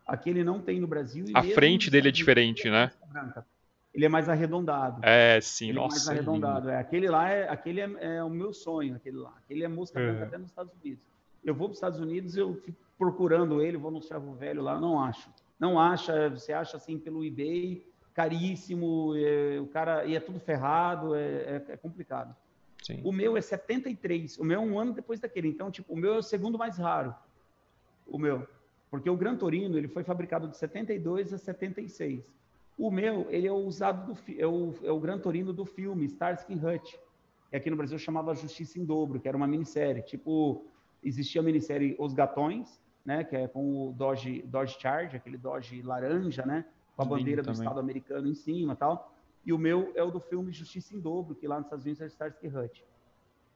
aquele não tem no Brasil. a frente dele é diferente, né? Branca ele é mais arredondado. É, sim, ele nossa. É mais arredondado. É, aquele lá é, aquele é, é, o meu sonho, aquele lá. Aquele é música é. até nos Estados Unidos. Eu vou para os Estados Unidos, eu fico procurando ele, vou no ferro velho lá, não acho. Não acha, você acha assim pelo eBay, caríssimo, é, o cara e é tudo ferrado, é, é, é complicado. Sim. O meu é 73, o meu é um ano depois daquele. Então, tipo, o meu é o segundo mais raro. O meu. Porque o Gran Torino, ele foi fabricado de 72 a 76. O meu, ele é o usado do é o, é o Gran Torino do filme Starsky Hutch. Que aqui no Brasil chamava Justiça em Dobro, que era uma minissérie. Tipo, existia a minissérie Os Gatões, né? Que é com o Dodge, Dodge Charge, aquele Dodge laranja, né? Com a bandeira do Estado americano em cima tal. E o meu é o do filme Justiça em Dobro, que lá nos Estados Unidos é Starsky Hutch.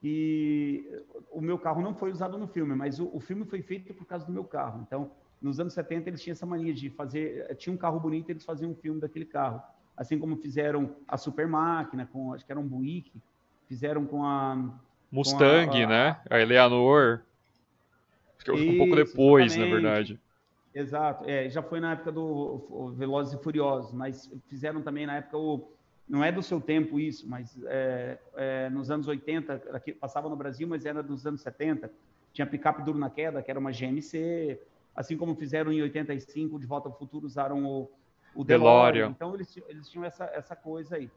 E o meu carro não foi usado no filme, mas o, o filme foi feito por causa do meu carro. Então, nos anos 70 eles tinham essa mania de fazer, eh, tinha um carro bonito, eles faziam um filme daquele carro. Assim como fizeram a Super Máquina, com, acho que era um Buick, fizeram com a... Mustang, com a, a, né? A Eleanor. Que um pouco depois, exatamente. na verdade. Exato, é, já foi na época do Velozes e Furiosos, mas fizeram também na época o... Não é do seu tempo isso, mas é, é, nos anos 80, aqui, passava no Brasil, mas era dos anos 70, tinha picape duro na queda, que era uma GMC, assim como fizeram em 85, de Volta ao Futuro, usaram o, o DeLorean. Então, eles, eles tinham essa, essa coisa aí.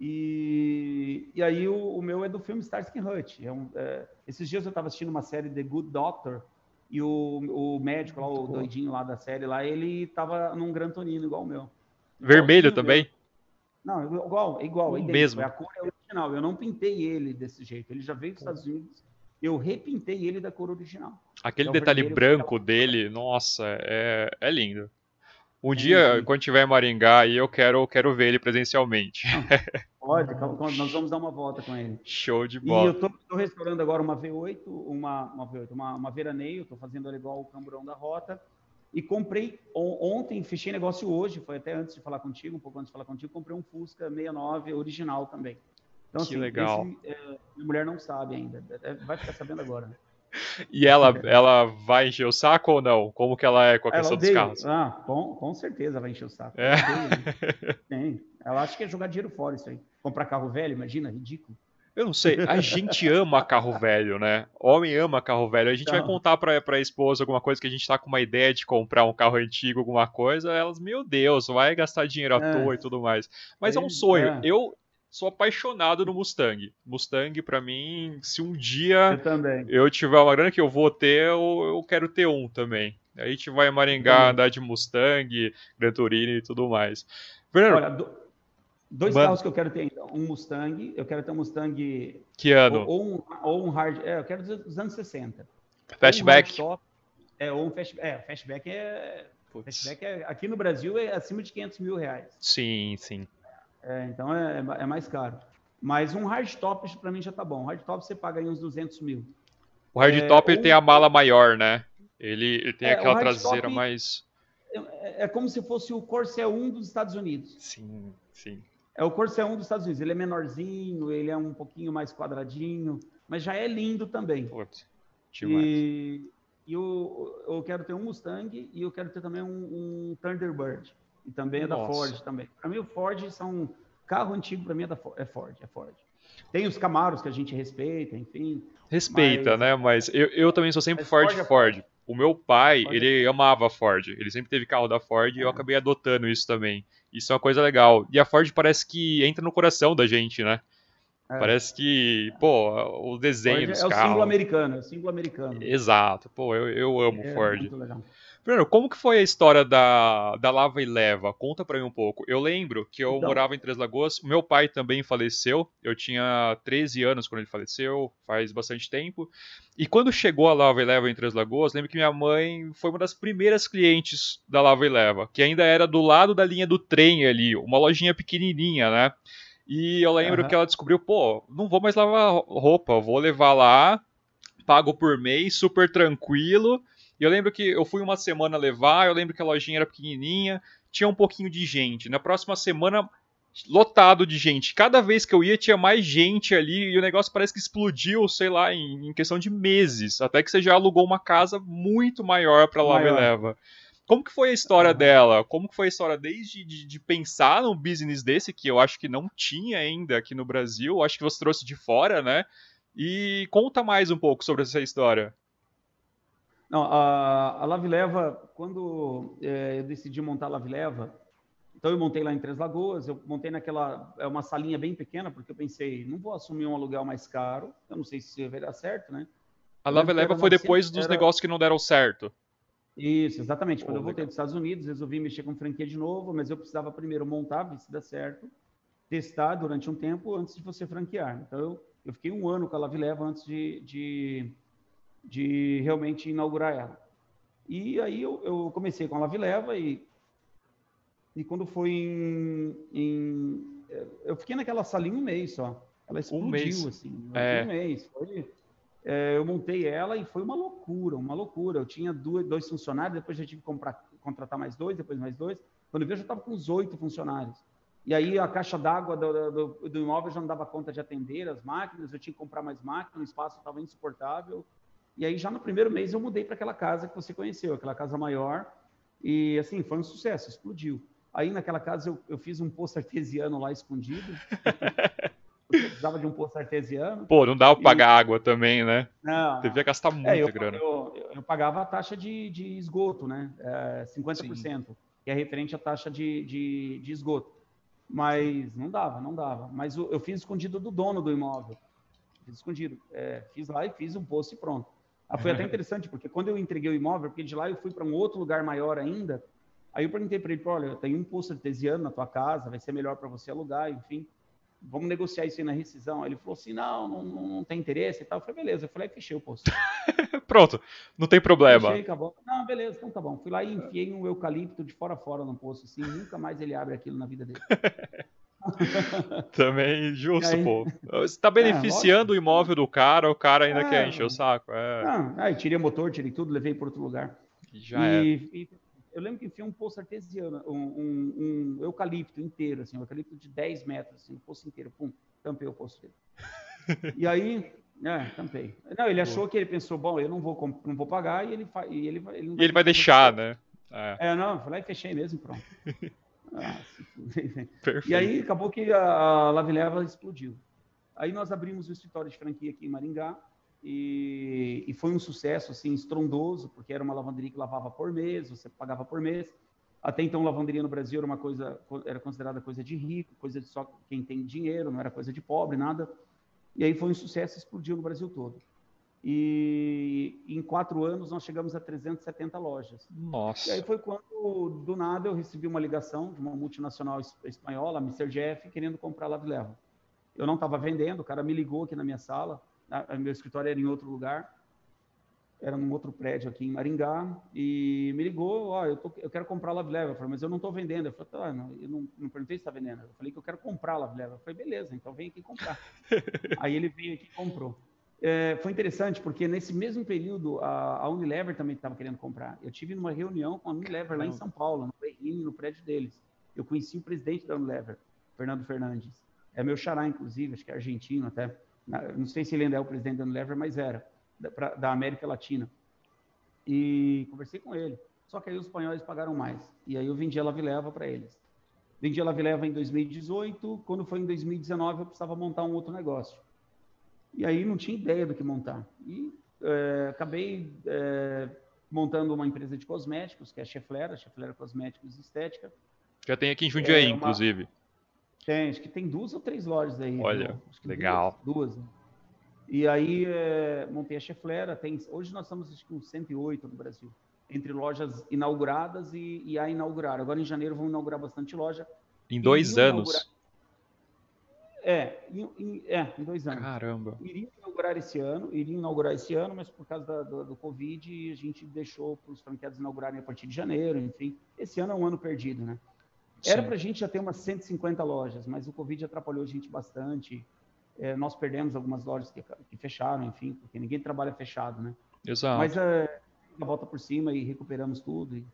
E, e aí, o, o meu é do filme Starsky Hutch. É um, é, esses dias eu estava assistindo uma série The Good Doctor, e o, o médico lá, o doidinho lá da série lá, ele estava num Gran Torino, igual o meu. Vermelho também? Não, igual, igual. O mesmo. A cor é original. Eu não pintei ele desse jeito. Ele já veio dos Estados Unidos eu repintei ele da cor original. Aquele então, detalhe branco dele, nossa, é, é lindo. Um dia, quando tiver em Maringá, aí eu quero, quero ver ele presencialmente. Pode, nós vamos dar uma volta com ele. Show de bola. E eu estou restaurando agora uma V8, uma, uma V8, uma, uma veraneio, estou fazendo ela igual o camburão da rota. E comprei ontem, fechei negócio hoje, foi até antes de falar contigo, um pouco antes de falar contigo, comprei um Fusca 69 original também. Então, que assim, legal. Esse, é, minha mulher não sabe ainda, é, vai ficar sabendo agora. Né? E ela, ela vai encher o saco ou não? Como que ela é com a ela questão odeia. dos carros? Ah, com, com certeza vai encher o saco. É. Tem. Ela acha que é jogar dinheiro fora isso aí. Comprar carro velho, imagina, ridículo. Eu não sei, a gente ama carro velho, né? Homem ama carro velho. A gente vai contar pra, pra esposa alguma coisa que a gente tá com uma ideia de comprar um carro antigo, alguma coisa. Elas, meu Deus, vai gastar dinheiro à é. toa e tudo mais. Mas é, é um sonho. É. Eu, sou apaixonado no Mustang. Mustang, para mim, se um dia eu, eu, tiver uma grana que eu vou ter, eu, eu quero ter um também. Aí a gente vai em Maringá andar de Mustang, Gran Turismo e tudo mais. Fernando, Olha, do, dois carros que eu quero ter então. Um Mustang, eu quero ter um Mustang. Que ano? Ou, ou um, ou um hard. É, eu quero dos anos 60. Fastback. Um é, ou um fastback. É, fastback é. Fastback é, aqui no Brasil é acima de 500 mil reais. Sim, sim. É, então é, é, mais caro. Mas um hardtop para mim já tá bom. Um hardtop você paga aí uns 200 mil. O hardtop é, tem a mala maior, né? Ele, ele tem é, aquela traseira mais. É, é, como se fosse o Corsair 1 dos Estados Unidos. Sim, sim. É o Corsair 1 dos Estados Unidos. Ele é menorzinho, ele é um pouquinho mais quadradinho, mas já é lindo também. Putz, e, e eu, eu quero ter um Mustang e eu quero ter também um, um Thunderbird. E também é Nossa. da Ford também. Para mim, o Ford são carro antigo. Para mim é, da Ford, é Ford, é Ford. Tem os Camaros que a gente respeita, enfim. Respeita, mas... né? Mas eu, eu também sou sempre Ford, Ford, é Ford. O meu pai, Ford ele é amava Ford. Ele sempre teve carro da Ford e eu é. acabei adotando isso também. Isso é uma coisa legal. E a Ford parece que entra no coração da gente, né? É. Parece que, pô, o desenho Ford dos é carros. É o símbolo americano, é o símbolo americano. Exato. Pô, eu, eu amo é, Ford. Muito legal. Primeiro, como que foi a história da, da Lava e Leva? Conta pra mim um pouco. Eu lembro que eu então. morava em Três Lagoas, meu pai também faleceu, eu tinha 13 anos quando ele faleceu, faz bastante tempo. E quando chegou a Lava e Leva em Três Lagoas, lembro que minha mãe foi uma das primeiras clientes da Lava e Leva, que ainda era do lado da linha do trem ali, uma lojinha pequenininha, né? E eu lembro uhum. que ela descobriu, pô, não vou mais lavar roupa, vou levar lá, pago por mês, super tranquilo e eu lembro que eu fui uma semana levar, eu lembro que a lojinha era pequenininha, tinha um pouquinho de gente. Na próxima semana, lotado de gente. Cada vez que eu ia, tinha mais gente ali e o negócio parece que explodiu, sei lá, em, em questão de meses. Até que você já alugou uma casa muito maior para lá leva. Como que foi a história uhum. dela? Como que foi a história desde de, de, pensar num business desse, que eu acho que não tinha ainda aqui no Brasil, acho que você trouxe de fora, né? E conta mais um pouco sobre essa história. Não, a, a Lavileva, quando é, eu decidi montar a Lavileva, então eu montei lá em Três Lagoas, eu montei naquela, é uma salinha bem pequena, porque eu pensei, não vou assumir um aluguel mais caro, eu não sei se vai dar certo, né? A Lavileva foi depois dos era... negócios que não deram certo. Isso, exatamente. Quando oh, eu voltei legal. dos Estados Unidos, resolvi mexer com franquia de novo, mas eu precisava primeiro montar, ver se dá certo, testar durante um tempo antes de você franquear. Então eu, eu fiquei um ano com a Lavileva antes de, de de realmente inaugurar ela. E aí eu, eu comecei com a Lavileva e, e quando foi em, em, Eu fiquei naquela salinha um mês só. Ela explodiu, um mês. assim. É. Um mês. Foi, é, eu montei ela e foi uma loucura, uma loucura. Eu tinha dois, dois funcionários, depois já tive que comprar, contratar mais dois, depois mais dois. Quando eu vi, eu já estava com uns oito funcionários. E aí a caixa d'água do, do, do, imóvel já não dava conta de atender as máquinas, eu tinha que comprar mais máquinas, o espaço estava insuportável. E aí já no primeiro mês eu mudei para aquela casa que você conheceu, aquela casa maior. E assim, foi um sucesso, explodiu. Aí naquela casa eu, eu fiz um poço artesiano lá escondido. eu precisava de um poço artesiano. Pô, não dava para pagar água também, né? Não. Devia gastar muita é, eu, grana. Eu, eu, pagava a taxa de, de esgoto, né? É, 50%, Sim. que é referente à taxa de, de, de esgoto. Mas não dava, não dava. Mas eu, eu fiz escondido do dono do imóvel. Fiz escondido. É, fiz lá e fiz um poço e pronto. Ah, foi até interessante, porque quando eu entreguei o imóvel, porque de lá eu fui para um outro lugar maior ainda, aí eu perguntei para ele, olha, tem um poço artesiano na tua casa, vai ser melhor para você alugar, enfim. vamos negociar isso aí na rescisão. Aí ele falou assim, não, não, não tem interesse e tal. Eu falei, beleza. Eu falei, fechei o posto. Pronto, não tem problema. Fechei, acabou. Não, beleza, então tá bom. Fui lá e enfiei um eucalipto de fora a fora no poço, assim, nunca mais ele abre aquilo na vida dele. Também justo, aí, pô. Você tá beneficiando é, o imóvel do cara, o cara ainda é, quer encher o saco. É. Não, aí tirei motor, tirei tudo, levei para outro lugar. Já e, é. E eu lembro que enfiei um poço artesiano, um, um, um, eucalipto inteiro, assim, um eucalipto de 10 metros, assim, um poço inteiro, pum, tampei o poço dele. e aí, é, tampei. Não, ele achou que ele pensou, bom, eu não vou, não vou pagar e ele, e ele, ele, e ele vai deixar, né? É. é, não, eu falei, fechei mesmo, pronto. Ah, e aí acabou que a Lavileva explodiu. Aí nós abrimos o escritório de franquia aqui em Maringá e, e, foi um sucesso assim estrondoso, porque era uma lavanderia que lavava por mês, você pagava por mês. Até então lavanderia no Brasil era uma coisa era considerada coisa de rico, coisa de só quem tem dinheiro, não era coisa de pobre, nada. E aí foi um sucesso, explodiu no Brasil todo. E em quatro anos nós chegamos a 370 lojas. Nossa. E aí foi quando, do nada, eu recebi uma ligação de uma multinacional espanhola, a Mr. Jeff, querendo comprar a Lave. Eu não estava vendendo, o cara me ligou aqui na minha sala, meu escritório era em outro lugar, era num outro prédio aqui em Maringá, e me ligou, ó, oh, eu, eu, quero comprar a Lave Leva. Eu falei, mas eu não estou vendendo. Eu falei, tá, não, eu não, não perguntei se está vendendo. Eu falei que eu quero comprar a Lave Leva. Eu falei, beleza, então vem aqui comprar. aí ele veio aqui e comprou é, foi interessante, porque nesse mesmo período a, a Unilever também estava querendo comprar. Eu tive numa reunião com a Unilever lá em São Paulo, no Berrini, no prédio deles. Eu conheci o presidente da Unilever, Fernando Fernandes. É meu xará, inclusive, acho que é argentino até. Não sei se ele ainda é o presidente da Unilever, mas era, da, pra, da América Latina. E conversei com ele. Só que aí os espanhóis pagaram mais. E aí eu vendi a Lavileva para eles. Vendi a Lavileva em 2018. Quando foi em 2019, eu precisava montar um outro negócio. E aí não tinha ideia do que montar. E é, acabei é, montando uma empresa de cosméticos, que é a Cheflera, Cheflera Cosméticos e Estética. Já tem aqui em Jundiaí, é uma... inclusive. Tem, acho que tem duas ou três lojas aí. Olha, legal. Duas. duas né? E aí é, montei a Cheflera. Tem, hoje nós estamos acho, com 108 no Brasil, entre lojas inauguradas e, e a inaugurar. Agora em janeiro vamos inaugurar bastante loja. Em dois anos. É, em, em, é, em dois anos. Caramba. Iria inaugurar esse ano, iria inaugurar esse ano, mas por causa da, do, do, Covid, a gente deixou para os franqueados inaugurarem a partir de janeiro, enfim. Esse ano é um ano perdido, né? Era para a gente já ter umas 150 lojas, mas o Covid atrapalhou a gente bastante. É, nós perdemos algumas lojas que, que, fecharam, enfim, porque ninguém trabalha fechado, né? Exato. Mas é, a volta por cima e recuperamos tudo. E,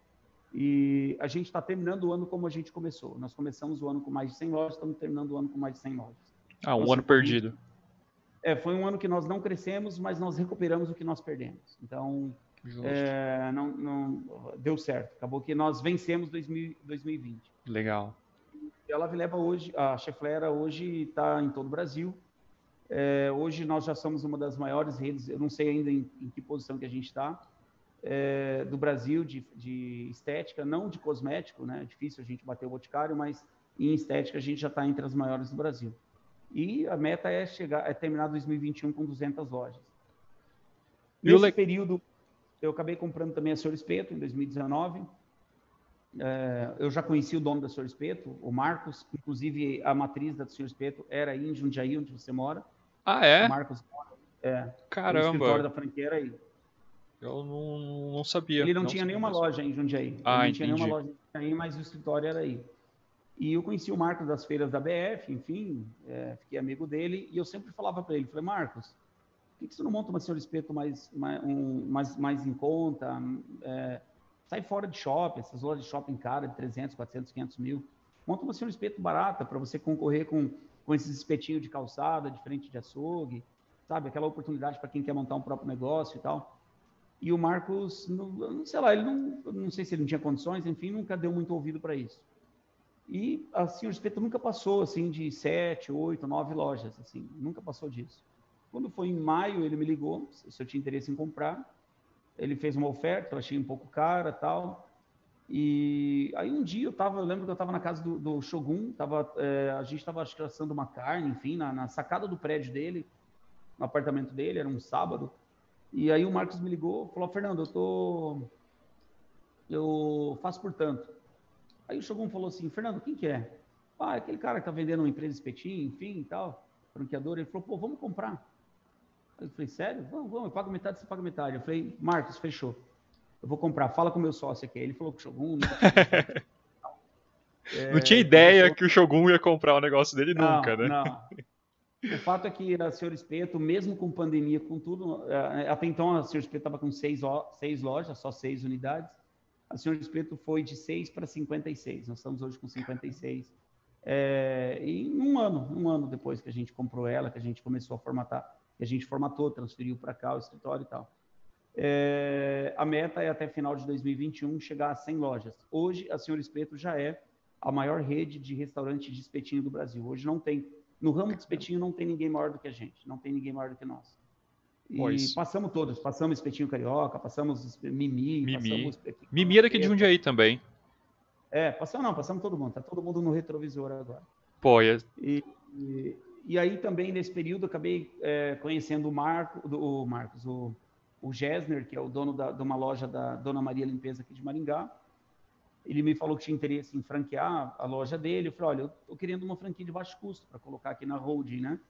e a gente está terminando o ano como a gente começou. Nós começamos o ano com mais de 100 lojas, estamos terminando o ano com mais de 100 lojas. Ah, um Nossa, ano perdido. É, foi um ano que nós não crescemos, mas nós recuperamos o que nós perdemos. Então, é, não, não, deu certo. Acabou que nós vencemos 2000, 2020. Legal. E a Lave Leva hoje, a Cheflera hoje está em todo o Brasil. É, hoje nós já somos uma das maiores redes, eu não sei ainda em, em que posição que a gente está, é, do Brasil de, de, estética, não de cosmético, né? É difícil a gente bater o boticário, mas em estética a gente já está entre as maiores do Brasil. E a meta é chegar, é terminar 2021 com 200 lojas. Nesse le... período, eu acabei comprando também a Senhor Espeto em 2019. É, eu já conheci o dono da Senhor Espeto, o Marcos. Inclusive, a matriz da Senhor Espeto era aí em Jundiaí, onde você mora. Ah, é? O Marcos É. Caramba. O escritório da franquia era aí. Eu não, não sabia. Ele não, não tinha nenhuma loja em Jundiaí. Ah, Ele não entendi. tinha nenhuma loja em Jundiaí, mas o escritório era aí. E eu conheci o Marcos das feiras da BF, enfim, é, fiquei amigo dele, e eu sempre falava para ele, falei, Marcos, por que, que, você não monta uma senhora espeto mais, mais, um, mais, mais em conta? É, sai fora de shopping, essas lojas de shopping cara de 300, 400, 500 mil. Monta uma senhora espeto barata para você concorrer com, com esses espetinhos de calçada, de frente de açougue, sabe? Aquela oportunidade para quem quer montar um próprio negócio e tal. E o Marcos, não, sei lá, ele não, não sei se ele não tinha condições, enfim, nunca deu muito ouvido para isso. E assim, o espeto nunca passou assim de sete, oito, nove lojas, assim, nunca passou disso. Quando foi em maio, ele me ligou se eu tinha interesse em comprar. Ele fez uma oferta, eu achei um pouco cara, tal. E aí um dia eu tava, eu lembro que eu estava na casa do, do Shogun, tava, é, a gente estava assando uma carne, enfim, na, na sacada do prédio dele, no apartamento dele, era um sábado. E aí o Marcos me ligou, falou: Fernando, eu tô, eu faço por tanto. Aí o Shogun falou assim: Fernando, quem que é? Ah, aquele cara que tá vendendo uma empresa espetinho, enfim e tal, franqueador, ele falou, pô, vamos comprar. Eu falei, sério? Vamos, vamos, eu pago metade, você paga metade. Eu falei, Marcos, fechou. Eu vou comprar, fala com o meu sócio aqui. Ele falou que o Shogun. Não, é, não tinha ideia que o Shogun ia comprar o negócio dele não, nunca, né? Não. O fato é que a Senhor Espeto, mesmo com pandemia, com tudo, é, até então a Senhor Espeto estava com seis, seis lojas, só seis unidades. A Senhor Espeto foi de seis para 56. Nós estamos hoje com 56. É, e um ano, um ano depois que a gente comprou ela, que a gente começou a formatar, que a gente formatou, transferiu para cá o escritório e tal. É, a meta é até final de 2021 chegar a 100 lojas. Hoje, a Senhor Espeto já é a maior rede de restaurante de espetinho do Brasil. Hoje não tem no ramo de espetinho não tem ninguém maior do que a gente, não tem ninguém maior do que nós. E pois. passamos todos, passamos espetinho carioca, passamos mimi, mimi. passamos mimi é daqui de Jundiaí também. É, passamos não, passamos todo mundo, tá todo mundo no retrovisor agora. Pô, é... e, e, e, aí também nesse período acabei é, conhecendo o Marco, do, o Marcos, o, o Gessner, que é o dono da, de uma loja da Dona Maria Limpeza aqui de Maringá ele me falou que tinha interesse em franquear a loja dele. Eu falei, olha, eu estou querendo uma franquia de baixo custo para colocar aqui na holding, né?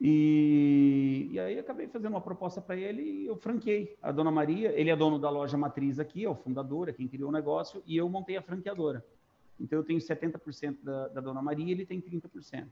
E, e aí acabei fazendo uma proposta para ele e eu franquei a Dona Maria. Ele é dono da loja matriz aqui, é o fundador, é quem criou o negócio, e eu montei a franqueadora. Então eu tenho 70% da, da Dona Maria e ele tem 30%.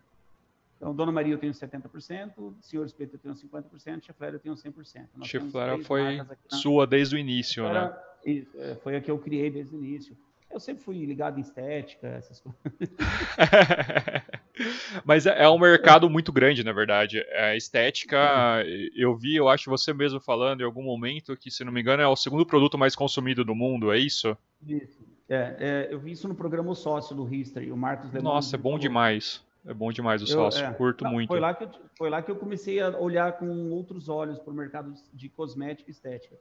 Então, Dona Maria eu tenho 70%, Senhor Espeto eu tenho 50%, Cheflera eu tenho 100%. Cheflera foi sua desde o início, Era, né? Isso, é, foi a que eu criei desde o início. Eu sempre fui ligado em estética, essas coisas. Mas é, é um mercado muito grande, na verdade. A estética, eu vi, eu acho você mesmo falando em algum momento que, se não me engano, é o segundo produto mais consumido do mundo, é isso? Isso. É, é eu vi isso no programa o Sócio do History, o Marcos Lemon. Nossa, é bom demais. É bom demais o sócio, eu, é, curto não, muito. Foi lá, que eu, foi lá que eu comecei a olhar com outros olhos para o mercado de cosmética e estética.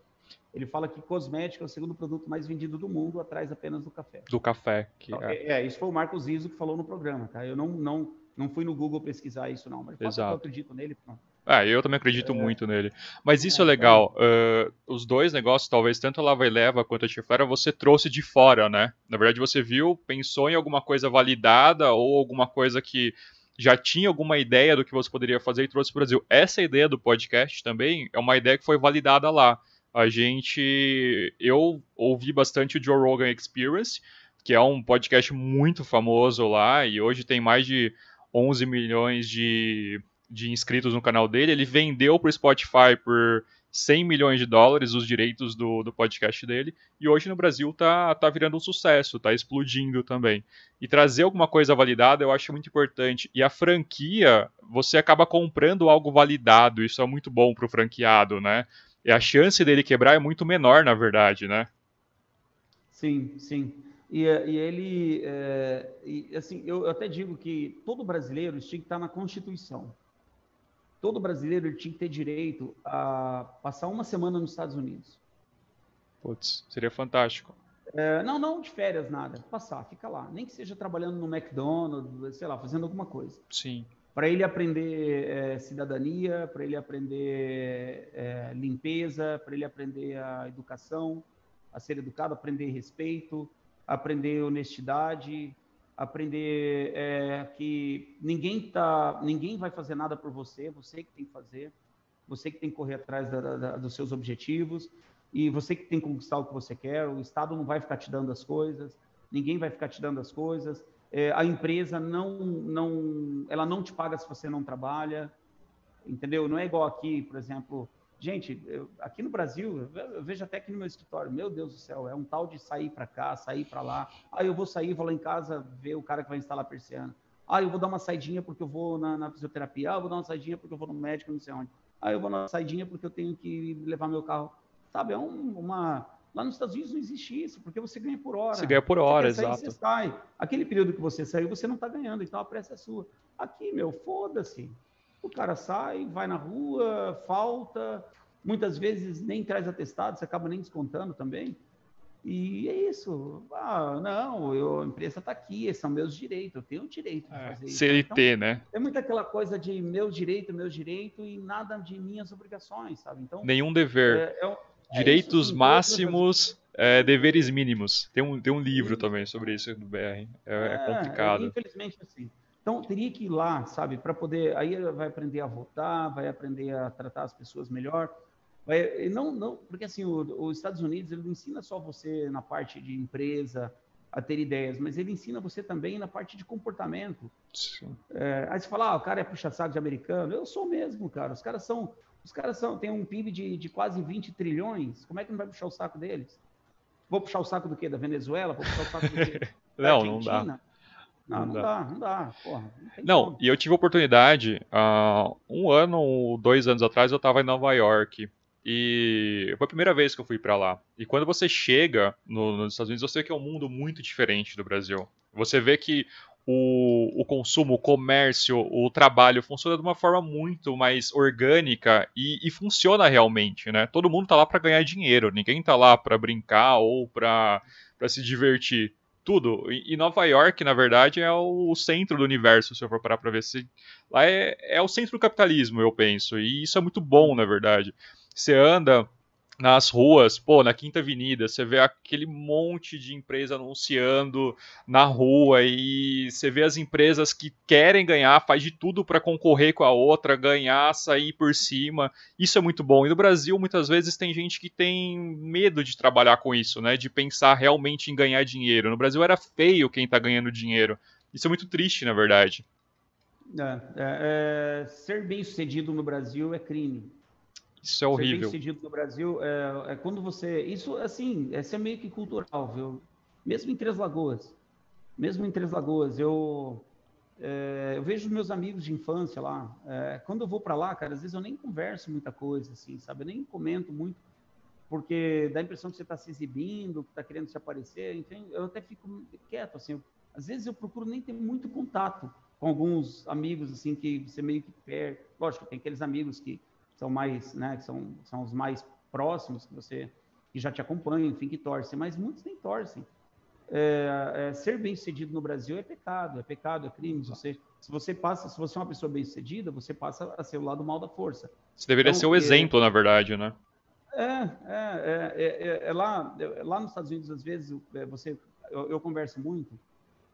Ele fala que cosmética é o segundo produto mais vendido do mundo, atrás apenas do café. Do café, que então, é. é. isso foi o Marcos Iso que falou no programa, tá? Eu não, não, não fui no Google pesquisar isso, não, mas Exato. eu acredito nele, pronto. Ah, eu também acredito é... muito nele. Mas isso é, é legal. Uh, os dois negócios, talvez, tanto a Lava e Leva quanto a Chifera, você trouxe de fora, né? Na verdade, você viu, pensou em alguma coisa validada ou alguma coisa que já tinha alguma ideia do que você poderia fazer e trouxe para o Brasil. Essa ideia do podcast também é uma ideia que foi validada lá. A gente. Eu ouvi bastante o Joe Rogan Experience, que é um podcast muito famoso lá, e hoje tem mais de 11 milhões de, de inscritos no canal dele. Ele vendeu para o Spotify por 100 milhões de dólares os direitos do, do podcast dele, e hoje no Brasil tá, tá virando um sucesso, tá explodindo também. E trazer alguma coisa validada eu acho muito importante. E a franquia, você acaba comprando algo validado, isso é muito bom pro franqueado, né? E a chance dele quebrar é muito menor, na verdade, né? Sim, sim. E, e ele, é, e, assim, eu até digo que todo brasileiro tinha que estar na Constituição todo brasileiro tinha que ter direito a passar uma semana nos Estados Unidos. Putz, seria fantástico. É, não, não de férias, nada. Passar, fica lá. Nem que seja trabalhando no McDonald's, sei lá, fazendo alguma coisa. Sim. Para ele aprender é, cidadania, para ele aprender é, limpeza, para ele aprender a educação, a ser educado, aprender respeito, aprender honestidade, aprender é, que ninguém tá, ninguém vai fazer nada por você, você que tem que fazer, você que tem que correr atrás da, da, dos seus objetivos e você que tem que conquistar o que você quer. O Estado não vai ficar te dando as coisas, ninguém vai ficar te dando as coisas. É, a empresa não, não, ela não te paga se você não trabalha, entendeu? Não é igual aqui, por exemplo, Gente, eu, aqui no Brasil, eu vejo até aqui no meu escritório, meu Deus do céu, é um tal de sair para cá, sair para lá. Ah, eu vou sair, vou lá em casa ver o cara que vai instalar a persiana. Ah, eu vou dar uma saidinha porque eu vou na, na fisioterapia. Ah, eu vou dar uma saidinha porque eu vou no médico, não sei onde. Ah, eu vou uma saidinha porque eu tenho que levar meu carro. Sabe, é um, uma... Lá nos Estados Unidos não existe isso, porque você ganha por hora. Você ganha por hora, sair, exato. Você sai. Aquele período que você saiu, você não está ganhando, então a pressa é sua. Aqui, meu, foda-se. O cara sai, vai na rua, falta, muitas vezes nem traz atestado, você acaba nem descontando também. E é isso. Ah, não, eu, a empresa está aqui, esses são meus direitos, eu tenho o direito de é, fazer isso. CLT, então, né? É muito aquela coisa de meu direito, meu direito e nada de minhas obrigações, sabe? Então, Nenhum dever. É, é direitos isso, máximos é, deveres mínimos. Tem um, tem um livro também sobre isso no BR. É, é, é complicado. infelizmente, assim. Então, teria que ir lá, sabe, para poder. Aí vai aprender a votar, vai aprender a tratar as pessoas melhor. Vai, não, não, porque assim, o, os Estados Unidos ele não ensina só você na parte de empresa a ter ideias, mas ele ensina você também na parte de comportamento. É, aí você fala, ah, o cara é puxa-saco de americano. Eu sou mesmo, cara. Os caras são. Os caras são, têm um PIB de, de quase 20 trilhões. Como é que não vai puxar o saco deles? Vou puxar o saco do quê? Da Venezuela? Vou puxar o saco do quê? não, não dá. Não, não, dá. não dá, Porra, não, não e eu tive a oportunidade, uh, um ano, dois anos atrás, eu estava em Nova York. E foi a primeira vez que eu fui para lá. E quando você chega no, nos Estados Unidos, você vê que é um mundo muito diferente do Brasil. Você vê que o, o, consumo, o comércio, o trabalho funciona de uma forma muito mais orgânica e, e funciona realmente, né? Todo mundo tá lá para ganhar dinheiro, ninguém tá lá para brincar ou para se divertir tudo. E, Nova York, na verdade, é o centro do universo, se eu for parar pra ver. Se, lá é, é o centro do capitalismo, eu penso. E isso é muito bom, na verdade. Você anda nas ruas, pô, na Quinta Avenida, você vê aquele monte de empresa anunciando na rua e você vê as empresas que querem ganhar, faz de tudo para concorrer com a outra, ganhar, sair por cima. Isso é muito bom. E no Brasil, muitas vezes tem gente que tem medo de trabalhar com isso, né, de pensar realmente em ganhar dinheiro. No Brasil era feio quem tá ganhando dinheiro. Isso é muito triste, na verdade. É, é, é, ser bem sucedido no Brasil é crime. Isso é horrível. Ser bem sucedido no Brasil é, é, quando você. Isso, assim, é meio que cultural, viu? Mesmo em Três Lagoas. Mesmo em Três Lagoas, eu. É, eu vejo meus amigos de infância lá. É, quando eu vou para lá, cara, às vezes eu nem converso muita coisa, assim, sabe? Eu nem comento muito, porque dá a impressão que você está se exibindo, que está querendo se aparecer. Enfim, eu até fico quieto, assim. Eu, às vezes eu procuro nem ter muito contato com alguns amigos, assim, que você meio que perde. Lógico, tem aqueles amigos que são mais, né, que são, são os mais próximos que você que já te acompanham, enfim, que torcem, mas muitos nem torcem. É, é, ser bem sucedido no Brasil é pecado, é pecado, é crime. Você, se você passa, se você é uma pessoa bem sucedida, você passa a ser o lado mal da força. Você deveria então, ser o exemplo, na verdade, né? É, é, é, é, lá, lá nos Estados Unidos, às vezes, você, eu, eu, converso muito,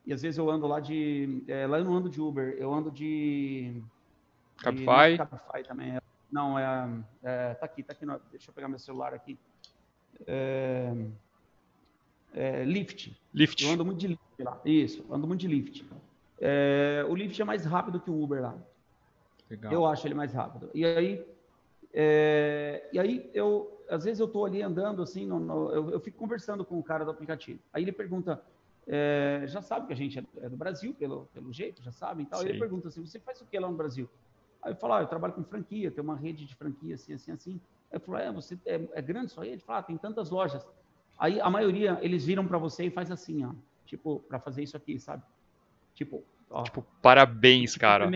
e às vezes eu ando lá de, lá eu não ando de Uber, eu ando de... Cabify? Cabify também, não, é, é, tá aqui, tá aqui. No, deixa eu pegar meu celular aqui. É, é, lift. Lift. Eu ando muito de lift lá. Isso, ando muito de lift. É, o lift é mais rápido que o Uber lá. Legal. Eu acho ele mais rápido. E aí, é, e aí eu, às vezes eu tô ali andando assim, no, no, eu, eu, fico conversando com o cara do aplicativo. Aí ele pergunta, é, já sabe que a gente é do Brasil, pelo, pelo jeito, já sabe e tal. Sim. Ele pergunta assim, você faz o que lá no Brasil? Aí eu falo, ah, eu trabalho com franquia, tem uma rede de franquia assim, assim, assim. Aí eu falo, é, você é, é grande sua rede? Ele fala, ah, tem tantas lojas. Aí a maioria, eles viram para você e faz assim, ó. Tipo, para fazer isso aqui, sabe? Tipo, ó. Tipo, parabéns, cara.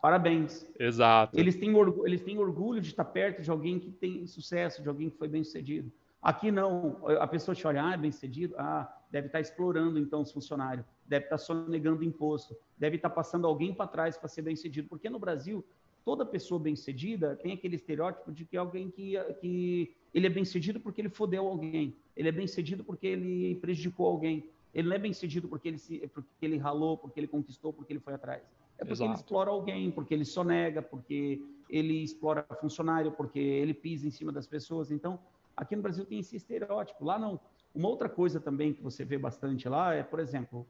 Parabéns. Exato. Eles têm, orgulho, eles têm orgulho de estar perto de alguém que tem sucesso, de alguém que foi bem sucedido. Aqui não, a pessoa te olha, ah, é bem sucedido, ah, deve estar explorando então os funcionários, deve estar sonegando imposto, deve estar passando alguém para trás para ser bem sucedido. Porque no Brasil, toda pessoa bem-sucedida tem aquele estereótipo de que alguém que, que ele é bem-sucedido porque ele fodeu alguém, ele é bem-sucedido porque ele prejudicou alguém, ele não é bem-sucedido porque ele se, porque ele ralou, porque ele conquistou, porque ele foi atrás. É porque Exato. ele explora alguém, porque ele sonega, porque ele explora funcionário, porque ele pisa em cima das pessoas. Então, aqui no Brasil tem esse estereótipo. Lá não. Uma outra coisa também que você vê bastante lá é, por exemplo,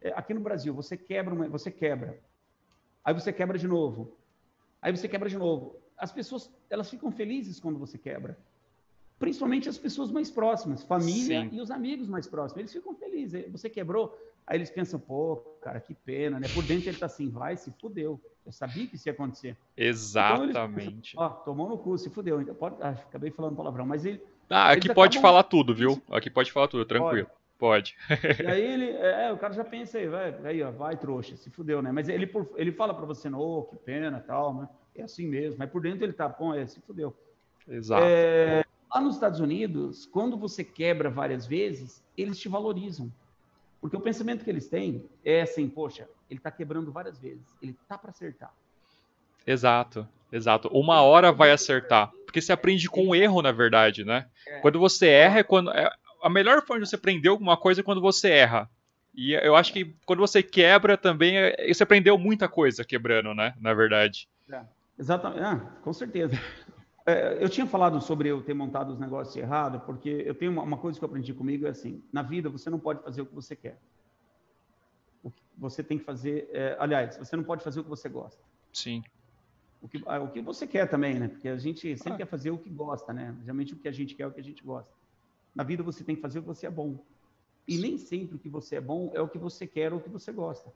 é, aqui no Brasil, você quebra, uma, você quebra, aí você quebra de novo, Aí você quebra de novo. As pessoas, elas ficam felizes quando você quebra. Principalmente as pessoas mais próximas, família Sim. e os amigos mais próximos. Eles ficam felizes. Você quebrou, aí eles pensam, pô, cara, que pena, né? Por dentro ele tá assim, vai, se fudeu. Eu sabia que isso ia acontecer. Exatamente. Então, Ó, tomou no cu, se fudeu. Então, pode... ah, acabei falando palavrão, mas ele. Ah, aqui pode acabam... falar tudo, viu? Aqui pode falar tudo, tranquilo. Pode. Pode. e aí ele, é, o cara já pensa aí, vai, aí, ó, vai trouxa, se fudeu, né? Mas ele, ele fala para você, oh, que pena, tal, né? É assim mesmo. Mas por dentro ele tá, bom, é, se fudeu. Exato. É, lá nos Estados Unidos, quando você quebra várias vezes, eles te valorizam. Porque o pensamento que eles têm é assim, poxa, ele tá quebrando várias vezes, ele tá para acertar. Exato, exato. Uma hora vai acertar. Porque você aprende com o erro, na verdade, né? É. Quando você erra, é quando. É, a melhor forma de você aprender alguma coisa é quando você erra. E eu acho que quando você quebra também, é, você aprendeu muita coisa quebrando, né? Na verdade. É, exatamente. Ah, com certeza. É, eu tinha falado sobre eu ter montado os negócios errado, porque eu tenho uma, uma, coisa que eu aprendi comigo é assim: na vida você não pode fazer o que você quer. O que você tem que fazer, é, aliás, você não pode fazer o que você gosta. Sim. O que, ah, o que você quer também, né? Porque a gente sempre ah. quer fazer o que gosta, né? Geralmente o que a gente quer é o que a gente gosta. Na vida você tem que fazer o que você é bom. E nem sempre o que você é bom é o que você quer ou o que você gosta.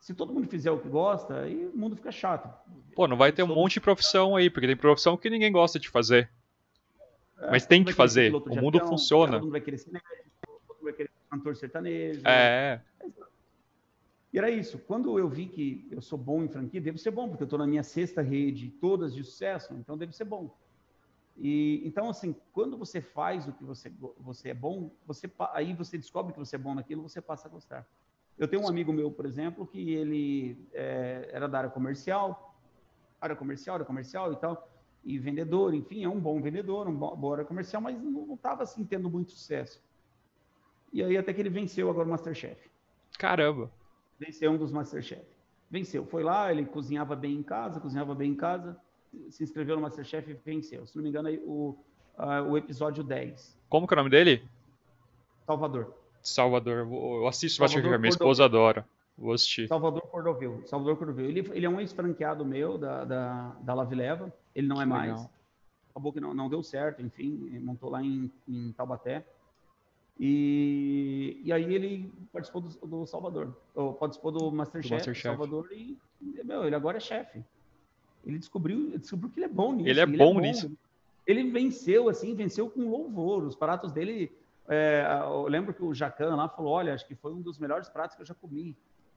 Se todo mundo fizer o que gosta, aí o mundo fica chato. Pô, não vai ter um monte de profissão aí, porque tem profissão que ninguém gosta de fazer. É, Mas tem que fazer. O mundo avião, funciona. Todo mundo vai querer ser médico, todo mundo vai querer ser cantor sertanejo. É. Né? E era isso. Quando eu vi que eu sou bom em franquia, deve ser bom, porque eu estou na minha sexta rede, todas de sucesso, então deve ser bom. E então assim, quando você faz o que você você é bom, você aí você descobre que você é bom naquilo, você passa a gostar. Eu tenho um amigo meu, por exemplo, que ele é, era da área comercial, área comercial, área comercial e tal, e vendedor, enfim, é um bom vendedor, uma boa área comercial, mas não estava assim tendo muito sucesso. E aí até que ele venceu agora o Masterchef. Caramba! Venceu um dos Masterchef. Venceu. Foi lá, ele cozinhava bem em casa, cozinhava bem em casa, se inscreveu no Masterchef e venceu. Se não me engano, o, uh, o episódio 10. Como que é o nome dele? Salvador. Salvador. Eu assisto Masterchef, minha esposa adora. Vou assistir. Salvador Cordovil. Salvador Cordovil. Ele, ele é um ex-franqueado meu da, da, da Lavileva. Ele não é mais. Legal. Acabou que não, não deu certo, enfim, montou lá em, em Taubaté. E, e aí ele participou do, do Salvador, ou participou do Masterchef, do Masterchef. Salvador e, meu, ele agora é chefe. Ele descobriu, descobriu que ele é bom nisso. Ele é, ele bom, é bom nisso. Ele venceu, assim, venceu com louvor. Os pratos dele, é, eu lembro que o Jacan lá falou, olha, acho que foi um dos melhores pratos que eu já comi.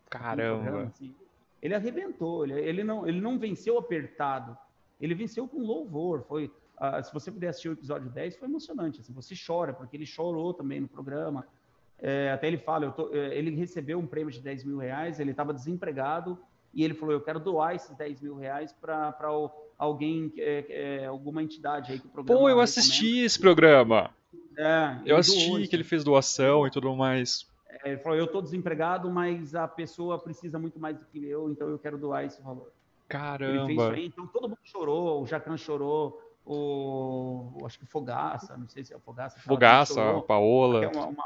Caramba. Programa, assim. Ele arrebentou, ele, ele, não, ele não venceu apertado, ele venceu com louvor. Foi, Uh, se você puder assistir o episódio 10, foi emocionante. Assim, você chora, porque ele chorou também no programa. É, até ele fala, tô, é, ele recebeu um prêmio de 10 mil reais, ele estava desempregado e ele falou, eu quero doar esses 10 mil reais para alguém, é, é, alguma entidade aí que o programa... Pô, eu assisti esse programa. É, eu assisti que ele fez doação e tudo mais. É, ele falou, eu estou desempregado, mas a pessoa precisa muito mais do que eu, então eu quero doar esse valor. Caramba! Ele fez isso aí, então todo mundo chorou, o Jacan chorou, o acho que Fogaça, não sei se é o Fogaça. Fogaça, a Paola. É, uma, uma,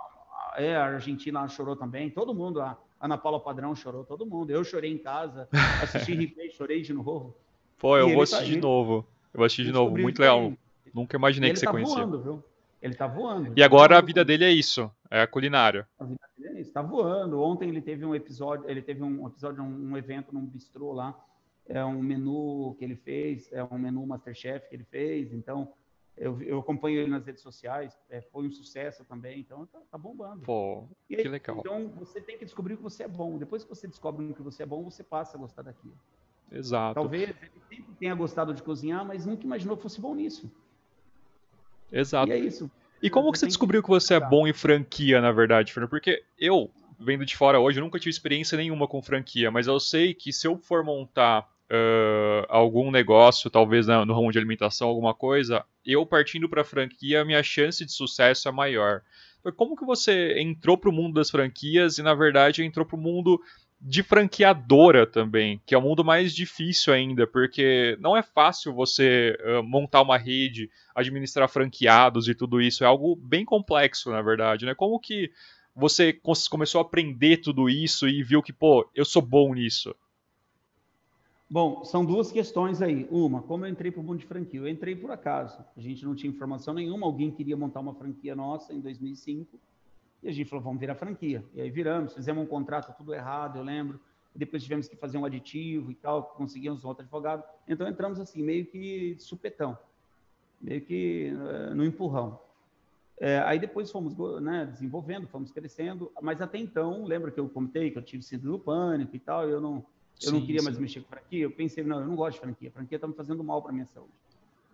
é, a Argentina chorou também, todo mundo, a Ana Paula Padrão chorou, todo mundo. Eu chorei em casa, assisti replay, chorei de novo. Pô, eu vou tá assistir tá, de novo. Eu vou assistir de novo, muito legal. Nunca imaginei que você tá conhecia. Voando, viu? Ele tá voando. E agora a vida dele é isso, é a culinária. A vida dele é isso, tá voando. Ontem ele teve um episódio, ele teve um episódio, um, um evento num bistrô lá é um menu que ele fez, é um menu Masterchef que ele fez, então eu, eu acompanho ele nas redes sociais, é, foi um sucesso também, então tá, tá bombando. Pô, aí, que legal. Então você tem que descobrir que você é bom. Depois que você descobre que você é bom, você passa a gostar daquilo. Exato. Talvez ele sempre tenha gostado de cozinhar, mas nunca imaginou que fosse bom nisso. Exato. E é isso. E como você que você descobriu que, que você é bom em franquia, na verdade, Fernando? Porque eu, vendo de fora hoje, nunca tive experiência nenhuma com franquia, mas eu sei que se eu for montar uh, algum negócio, talvez no ramo de alimentação, alguma coisa, eu partindo para franquia, minha chance de sucesso é maior. Como que você entrou para o mundo das franquias e, na verdade, entrou para o mundo de franqueadora também, que é o mundo mais difícil ainda, porque não é fácil você uh, montar uma rede, administrar franqueados e tudo isso, é algo bem complexo, na verdade, né? Como que você começou a aprender tudo isso e viu que, pô, eu sou bom nisso? Bom, são duas questões aí. Uma, como eu entrei para o mundo de franquia? Eu entrei por acaso. A gente não tinha informação nenhuma. Alguém queria montar uma franquia nossa em 2005. E a gente falou, vamos virar franquia. E aí viramos, fizemos um contrato tudo errado, eu lembro. Depois tivemos que fazer um aditivo e tal, conseguimos outro advogado. Então entramos assim, meio que supetão. Meio que uh, no empurrão. É, aí depois fomos né, desenvolvendo, fomos crescendo. Mas até então, lembra que eu comentei que eu tive síndrome do pânico e tal, eu não eu sim, não queria sim. mais mexer com franquia. Eu pensei, não, eu não gosto de franquia. Franquia está me fazendo mal para minha saúde.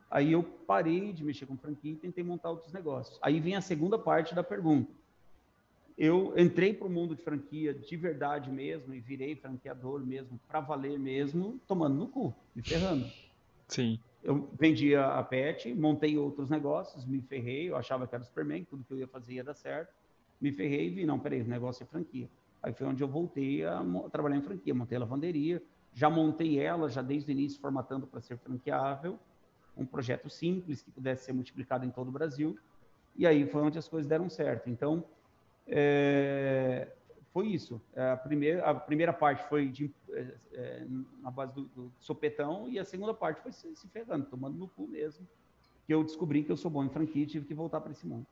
Aí eu parei de mexer com franquia e tentei montar outros negócios. Aí vem a segunda parte da pergunta. Eu entrei para o mundo de franquia de verdade mesmo e virei franqueador mesmo, para valer mesmo, tomando no cu, me ferrando. Sim. eu vendia a pet, montei outros negócios, me ferrei, eu achava que era Superman, tudo que eu ia fazer ia dar certo. Me ferrei e vi, não, peraí, o negócio é franquia. Aí foi onde eu voltei a, trabalhar em franquia, montei a lavanderia, já montei ela, já desde o início, formatando para ser franqueável, um projeto simples que pudesse ser multiplicado em todo o Brasil. E aí foi onde as coisas deram certo. Então, é, foi isso. A primeira, a primeira parte foi de, é, é, na base do, do, sopetão e a segunda parte foi se, se ferrando, tomando no cu mesmo. Que eu descobri que eu sou bom em franquia e tive que voltar para esse mundo.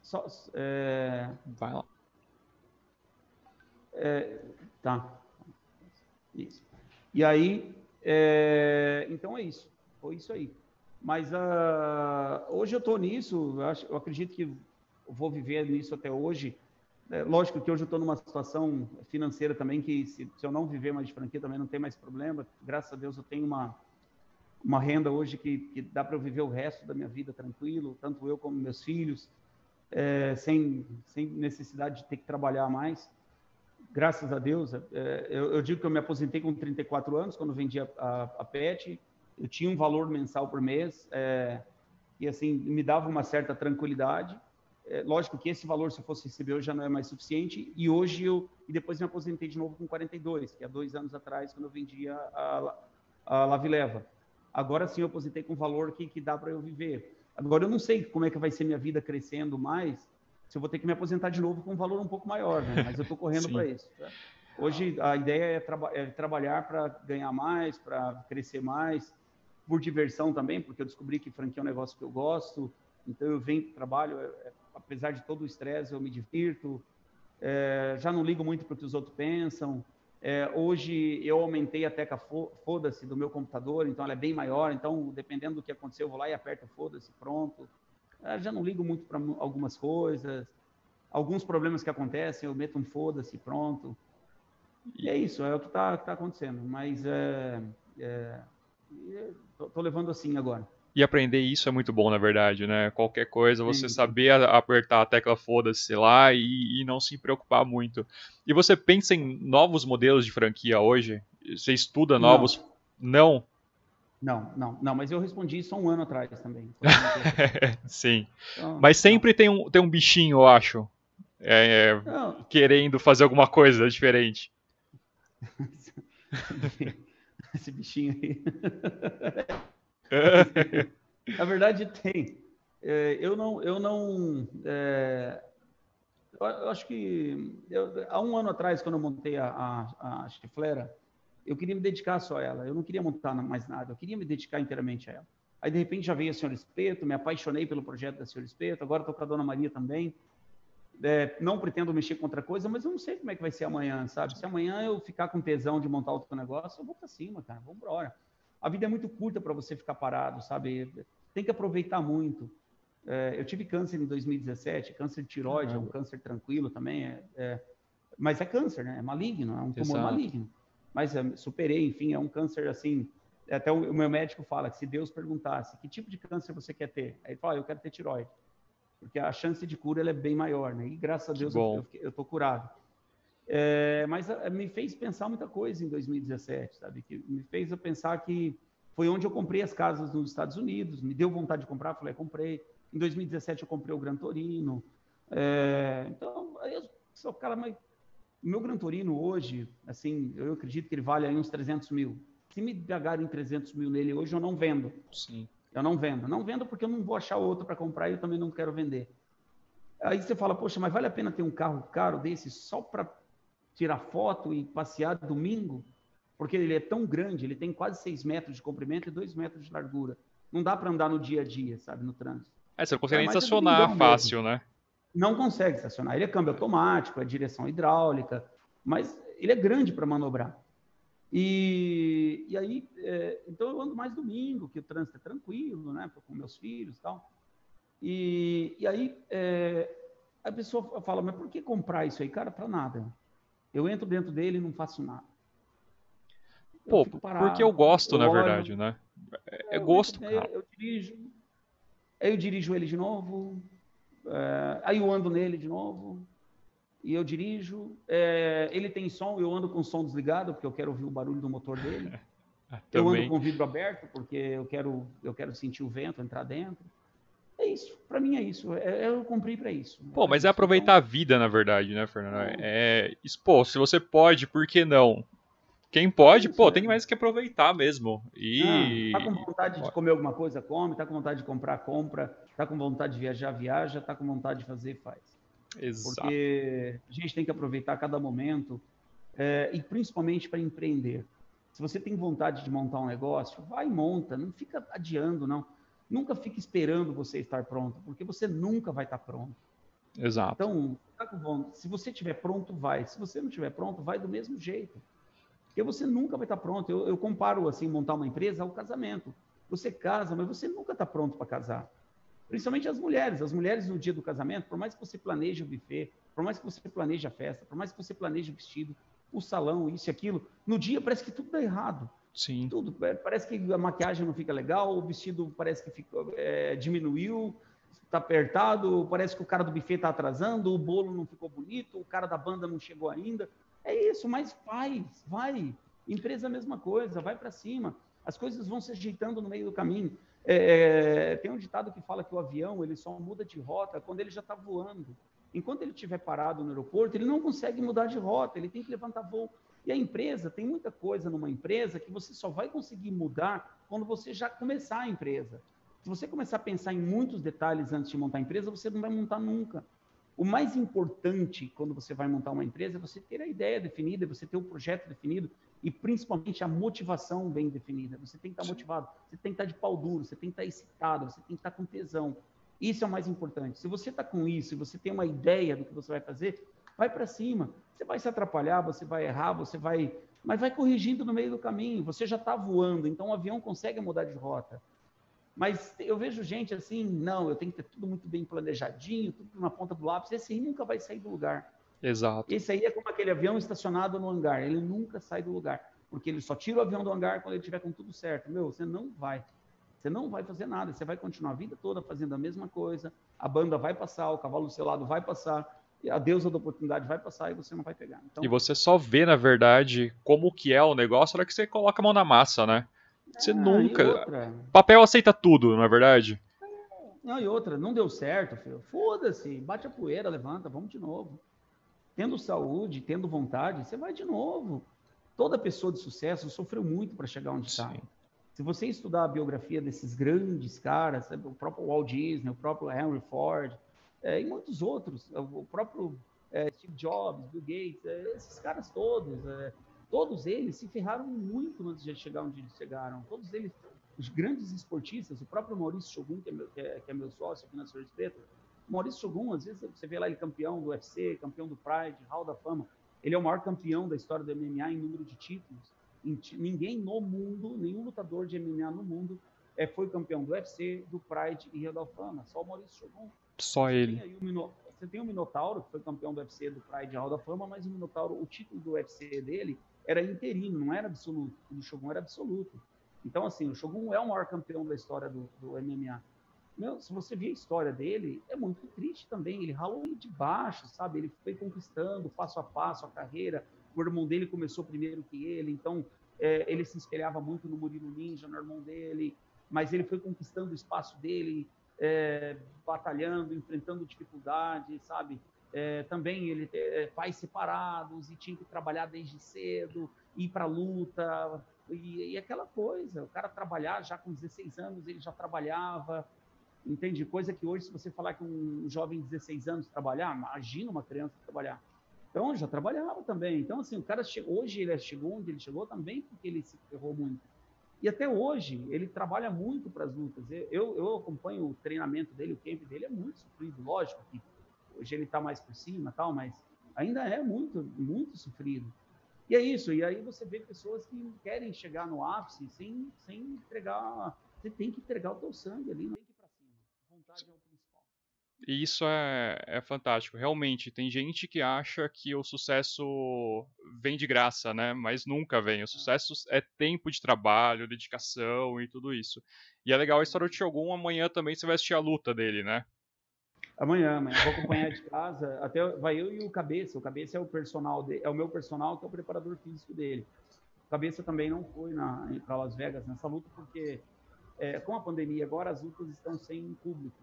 Só, é... Vai lá. É, tá. Isso. E aí, é, então é isso. Foi isso aí. Mas uh, hoje eu estou nisso, acho, eu acredito que vou viver nisso até hoje é, lógico que hoje eu estou numa situação financeira também que se, se, eu não viver mais de franquia também não tem mais problema. Graças a Deus eu tenho uma uma renda hoje que, que dá para eu viver o resto da minha vida tranquilo, tanto eu como meus filhos, é, sem sem necessidade de ter que trabalhar mais. Graças a Deus, é, eu, eu, digo que eu me aposentei com 34 anos quando vendi a, a, a PET. Eu tinha um valor mensal por mês é, e assim me dava uma certa tranquilidade é, lógico que esse valor, se eu fosse receber hoje, já não é mais suficiente. E hoje eu, e depois me aposentei de novo com 42, que há dois anos atrás, quando eu vendia a, a Lavileva. Agora sim eu aposentei com valor que, que dá para eu viver. Agora eu não sei como é que vai ser minha vida crescendo mais, se eu vou ter que me aposentar de novo com um valor um pouco maior, né? mas eu estou correndo para isso. Tá? Hoje a ideia é, traba é trabalhar para ganhar mais, para crescer mais, por diversão também, porque eu descobri que franquia é um negócio que eu gosto, então eu venho para o trabalho, é, é apesar de todo o estresse, eu me divirto, é, já não ligo muito para o que os outros pensam. É, hoje eu aumentei a tecla foda-se do meu computador, então ela é bem maior, então dependendo do que acontecer, eu vou lá e aperto foda-se, pronto. É, já não ligo muito para algumas coisas. Alguns problemas que acontecem, eu meto um foda-se, pronto. E é isso, é o que está tá acontecendo. Mas é, é, tô levando assim agora. E aprender isso é muito bom, na verdade, né? Qualquer coisa, você Sim. saber apertar a tecla foda-se lá e, e, não se preocupar muito. E você pensa em novos modelos de franquia hoje? Você estuda novos? Não. Não, não, não, mas eu respondi isso há um ano atrás também. Sim. Então, mas sempre tem um, tem um bichinho, eu acho, é, é, querendo fazer alguma coisa diferente. Esse bichinho aí. Na verdade, tem. É, eu não. Eu não é, eu acho que eu, há um ano atrás, quando eu montei a, a, a chiflera, eu queria me dedicar só a ela. Eu não queria montar mais nada. Eu queria me dedicar inteiramente a ela. Aí, de repente, já veio a Senhora Espeto, me apaixonei pelo projeto da Senhora Espeto. Agora estou com a Dona Maria também. É, não pretendo mexer com outra coisa, mas eu não sei como é que vai ser amanhã, sabe? Se amanhã eu ficar com tesão de montar outro negócio, eu vou para cima, cara. Vamos embora a vida é muito curta para você ficar parado, sabe? Tem que aproveitar muito. É, eu tive câncer em 2017, câncer de tiroide, é um câncer tranquilo também, é, é, mas é câncer, né? É maligno, é um tumor Exato. maligno. Mas é, superei, enfim, é um câncer assim. Até o, o, meu médico fala que se Deus perguntasse que tipo de câncer você quer ter, aí ele fala, ah, eu quero ter tiroide, porque a chance de cura é bem maior, né? E graças a Deus eu, eu, eu curado. É, mas a, me fez pensar muita coisa em 2017, sabe? Que me fez pensar que foi onde eu comprei as casas nos Estados Unidos, me deu vontade de comprar, falei, comprei. Em 2017 eu comprei o Gran Torino. É, então, eu sou cara, mas o meu Gran Torino hoje, assim, eu acredito que ele vale aí uns 300 mil. Se me pagarem 300 mil nele hoje, eu não vendo. Sim. Eu não vendo. Não vendo porque eu não vou achar outro para comprar e eu também não quero vender. Aí você fala, poxa, mas vale a pena ter um carro caro desse só para tirar foto e passear domingo, porque ele é tão grande, ele tem quase 6 metros de comprimento e 2 metros de largura. Não dá para andar no dia a dia, sabe, no trânsito. É, você não consegue é, nem estacionar é fácil, mesmo. né? Não consegue estacionar. Ele é câmbio automático, é direção hidráulica, mas ele é grande para manobrar. E, e aí, é, então eu ando mais domingo, que o trânsito é tranquilo, né? Com meus filhos e tal. E, e aí, é, a pessoa fala, mas por que comprar isso aí? Cara, para nada. Eu entro dentro dele e não faço nada. Pô, parado, porque eu gosto, eu na verdade, né? É, é gosto, cara. Eu, eu, dirijo, aí eu dirijo ele de novo, é, aí eu ando nele de novo, e eu dirijo. É, ele tem som, eu ando com o som desligado, porque eu quero ouvir o barulho do motor dele. Eu ando com o vidro aberto porque eu quero, eu quero sentir o vento entrar dentro. É isso, para mim é isso. É, eu comprei para isso. Pô, mas é aproveitar então... a vida, na verdade, né, Fernando? É, pô, se você pode, por que não? Quem pode, isso, pô, é. tem mais que aproveitar mesmo. E. Ah, tá com vontade de comer alguma coisa, come. Tá com vontade de comprar, compra. Tá com vontade de viajar, viaja. Tá com vontade de fazer, faz. Exato. Porque a gente tem que aproveitar cada momento. É, e principalmente para empreender. Se você tem vontade de montar um negócio, vai e monta. Não fica adiando, não. Nunca fique esperando você estar pronto, porque você nunca vai estar pronto. Exato. Então, tá se você estiver pronto, vai. Se você não estiver pronto, vai do mesmo jeito. Porque você nunca vai estar pronto. Eu, eu comparo assim, montar uma empresa ao casamento. Você casa, mas você nunca está pronto para casar. Principalmente as mulheres. As mulheres no dia do casamento, por mais que você planeje o buffet, por mais que você planeje a festa, por mais que você planeje o vestido, o salão, isso e aquilo, no dia parece que tudo dá errado. Sim. Tudo. Parece que a maquiagem não fica legal, o vestido parece que ficou, é, diminuiu, está apertado, parece que o cara do buffet está atrasando, o bolo não ficou bonito, o cara da banda não chegou ainda. É isso, mas faz, vai. Empresa a mesma coisa, vai para cima. As coisas vão se ajeitando no meio do caminho. É, tem um ditado que fala que o avião ele só muda de rota quando ele já está voando. Enquanto ele estiver parado no aeroporto, ele não consegue mudar de rota, ele tem que levantar voo. E a empresa, tem muita coisa numa empresa que você só vai conseguir mudar quando você já começar a empresa. Se você começar a pensar em muitos detalhes antes de montar a empresa, você não vai montar nunca. O mais importante quando você vai montar uma empresa é você ter a ideia definida, você ter o projeto definido e principalmente a motivação bem definida. Você tem que estar motivado, você tem que estar de pau duro, você tem que estar excitado, você tem que estar com tesão. Isso é o mais importante. Se você está com isso, se você tem uma ideia do que você vai fazer, vai para cima. Você vai se atrapalhar, você vai errar, você vai. Mas vai corrigindo no meio do caminho. Você já está voando, então o avião consegue mudar de rota. Mas eu vejo gente assim, não, eu tenho que ter tudo muito bem planejadinho, tudo na ponta do lápis. Esse aí nunca vai sair do lugar. Exato. Esse aí é como aquele avião estacionado no hangar. Ele nunca sai do lugar. Porque ele só tira o avião do hangar quando ele tiver com tudo certo. Meu, você não vai. Você não vai fazer nada. Você vai continuar a vida toda fazendo a mesma coisa. A banda vai passar, o cavalo do seu lado vai passar a deusa da oportunidade vai passar e você não vai pegar. Então, e você só vê, na verdade, como que é o negócio na hora que você coloca a mão na massa, né? Você ah, nunca. Papel aceita tudo, não é verdade? Não, e outra, não deu certo, filho. Foda-se, bate a poeira, levanta, vamos de novo. Tendo saúde, tendo vontade, você vai de novo. Toda pessoa de sucesso sofreu muito para chegar onde está. Se você estudar a biografia desses grandes caras, o próprio Walt Disney, o próprio Henry Ford, é, e muitos outros, o próprio é, Steve Jobs, Bill Gates, é, esses caras todos, é, todos eles se ferraram muito antes de chegar onde eles chegaram. Todos eles, os grandes esportistas, o próprio Maurício Shogun, que é meu, que é, que é meu sócio aqui na Sorte Preta, Maurício Shogun, às vezes você vê lá ele campeão do UFC, campeão do Pride, Hall da Fama. Ele é o maior campeão da história do MMA em número de títulos. Ninguém no mundo, nenhum lutador de MMA no mundo é, foi campeão do UFC, do Pride e Hall da Fama. Só o Maurício Shogun. Só você ele. Tem o, você tem o Minotauro, que foi campeão do UFC, do Pride e Hall da Fama, mas o Minotauro, o título do UFC dele era interino, não era absoluto. O Shogun era absoluto. Então, assim, o Shogun é o maior campeão da história do, do MMA. Meu, se você ver a história dele, é muito triste também. Ele ralou de baixo, sabe? Ele foi conquistando passo a passo a carreira. O irmão dele começou primeiro que ele, então é, ele se espelhava muito no Murilo Ninja, no irmão dele, mas ele foi conquistando o espaço dele, é, batalhando, enfrentando dificuldades, sabe? É, também ele é, pais separados e tinha que trabalhar desde cedo, ir para luta e, e, aquela coisa. O cara trabalhar já com 16 anos, ele já trabalhava, entende? Coisa que hoje, se você falar que um jovem de 16 anos trabalhar, imagina uma criança trabalhar. Então, já trabalhava também. Então, assim, o cara chegou, hoje ele chegou onde ele chegou também porque ele se ferrou muito. E até hoje, ele trabalha muito para as lutas. Eu, eu acompanho o treinamento dele, o camp dele é muito sofrido, lógico que hoje ele está mais por cima, tal, mas ainda é muito, muito sofrido. E é isso. E aí você vê pessoas que querem chegar no ápice sem, sem entregar. Você tem que entregar o teu sangue ali, não tem que ir para cima. Vontade é o principal. E isso é, é fantástico. Realmente, tem gente que acha que o sucesso vem de graça, né? Mas nunca vem. O é. sucesso é tempo de trabalho, dedicação e tudo isso. E é legal a história do Shogun. Amanhã também você vai assistir a luta dele, né? Amanhã, amanhã. Vou acompanhar de casa. Até vai eu e o Cabeça. O Cabeça é o personal de, é o meu personal, que é o preparador físico dele. cabeça também não foi para Las Vegas nessa luta, porque é, com a pandemia agora as lutas estão sem público.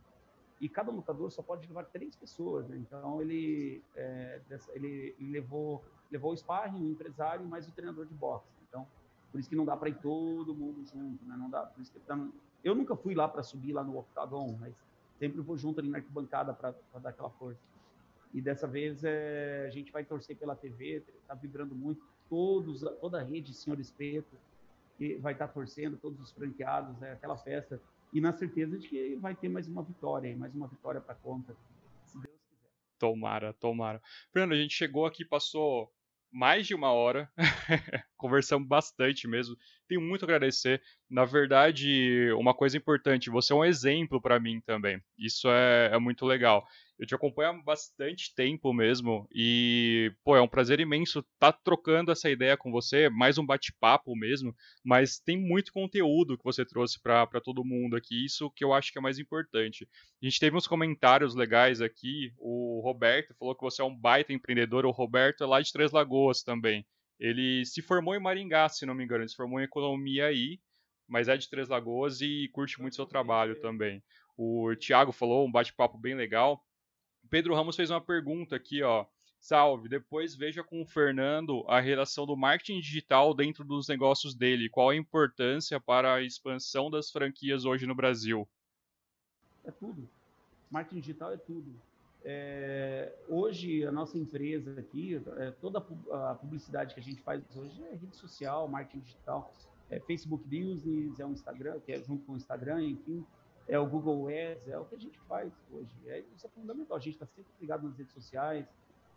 E cada lutador só pode levar três pessoas, né? Então ele, é, ele levou, levou o sparring, o empresário e mais o treinador de boxe. Então, por isso que não dá para ir todo mundo junto, né? Não dá, por isso que eu nunca fui lá para subir lá no octagon, mas sempre vou junto ali na arquibancada para dar aquela força. E dessa vez é, a gente vai torcer pela TV, tá vibrando muito todos, toda a rede Senhor Espeto, vai estar torcendo, todos os franqueados, é aquela festa. E na certeza de que vai ter mais uma vitória, mais uma vitória para conta, se Deus quiser. Tomara, tomara. Fernando, a gente chegou aqui, passou mais de uma hora, conversamos bastante mesmo. Tenho muito a agradecer. Na verdade, uma coisa importante, você é um exemplo para mim também. Isso é, é muito legal. Eu te acompanho há bastante tempo mesmo e, pô, é um prazer imenso estar tá trocando essa ideia com você, mais um bate-papo mesmo, mas tem muito conteúdo que você trouxe para todo mundo aqui, isso que eu acho que é mais importante. A gente teve uns comentários legais aqui, o Roberto falou que você é um baita empreendedor, o Roberto é lá de Três Lagoas também. Ele se formou em Maringá, se não me engano, ele se formou em economia aí, mas é de Três Lagoas e curte muito seu trabalho também. O Thiago falou um bate-papo bem legal. Pedro Ramos fez uma pergunta aqui, ó. Salve, depois veja com o Fernando a relação do marketing digital dentro dos negócios dele. Qual a importância para a expansão das franquias hoje no Brasil? É tudo. Marketing digital é tudo. É, hoje, a nossa empresa aqui, é, toda a publicidade que a gente faz hoje é rede social, marketing digital, é Facebook Business, é um Instagram, que é junto com o Instagram, enfim é o Google Ads, é o que a gente faz hoje. É, isso é fundamental. A gente está sempre ligado nas redes sociais,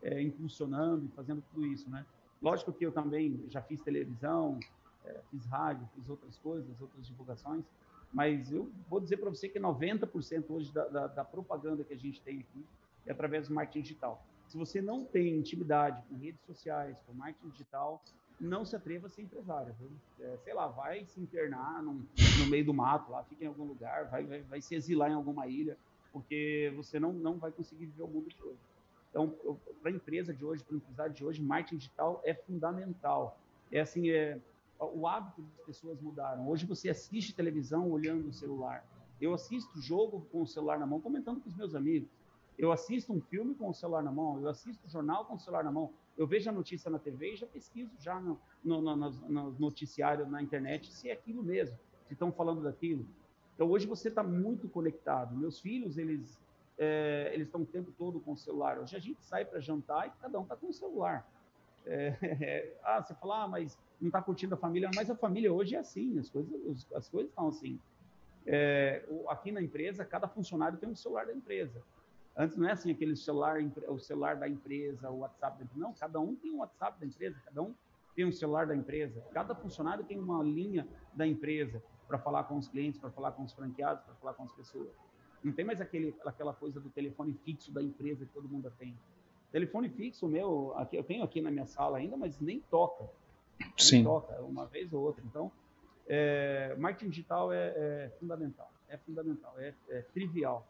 é, impulsionando e fazendo tudo isso, né? Lógico que eu também já fiz televisão, é, fiz rádio, fiz outras coisas, outras divulgações, mas eu vou dizer para você que 90% hoje da, da, da, propaganda que a gente tem aqui é através do marketing digital. Se você não tem intimidade com redes sociais, com marketing digital, não se atreva a ser empresário. É, sei lá, vai se internar num, no meio do mato, lá, fica em algum lugar, vai, vai, vai se exilar em alguma ilha, porque você não, não vai conseguir viver o mundo de hoje. Então, para a empresa de hoje, para o empresário de hoje, marketing digital é fundamental. É assim, é, o hábito das pessoas mudaram. Hoje você assiste televisão olhando o celular. Eu assisto jogo com o celular na mão, comentando com os meus amigos. Eu assisto um filme com o celular na mão, eu assisto jornal com o celular na mão. Eu vejo a notícia na TV e já pesquiso já no, no, no, no noticiário na internet se é aquilo mesmo, se estão falando daquilo. Então hoje você está muito conectado. Meus filhos eles é, eles estão o tempo todo com o celular. Hoje a gente sai para jantar e cada um está com o celular. É, é, ah, você fala, ah, mas não está curtindo a família, mas a família hoje é assim, as coisas as coisas estão assim. É, aqui na empresa, cada funcionário tem um celular da empresa. Antes não é assim aquele celular, o celular da empresa, o WhatsApp da empresa. Não, cada um tem um WhatsApp da empresa, cada um tem um celular da empresa. Cada funcionário tem uma linha da empresa para falar com os clientes, para falar com os franqueados, para falar com as pessoas. Não tem mais aquele, aquela coisa do telefone fixo da empresa que todo mundo tem. Telefone fixo meu, aqui, eu tenho aqui na minha sala ainda, mas nem toca. Sim. Nem toca, uma vez ou outra. Então, é, marketing digital é, é, fundamental. É fundamental, é, é trivial.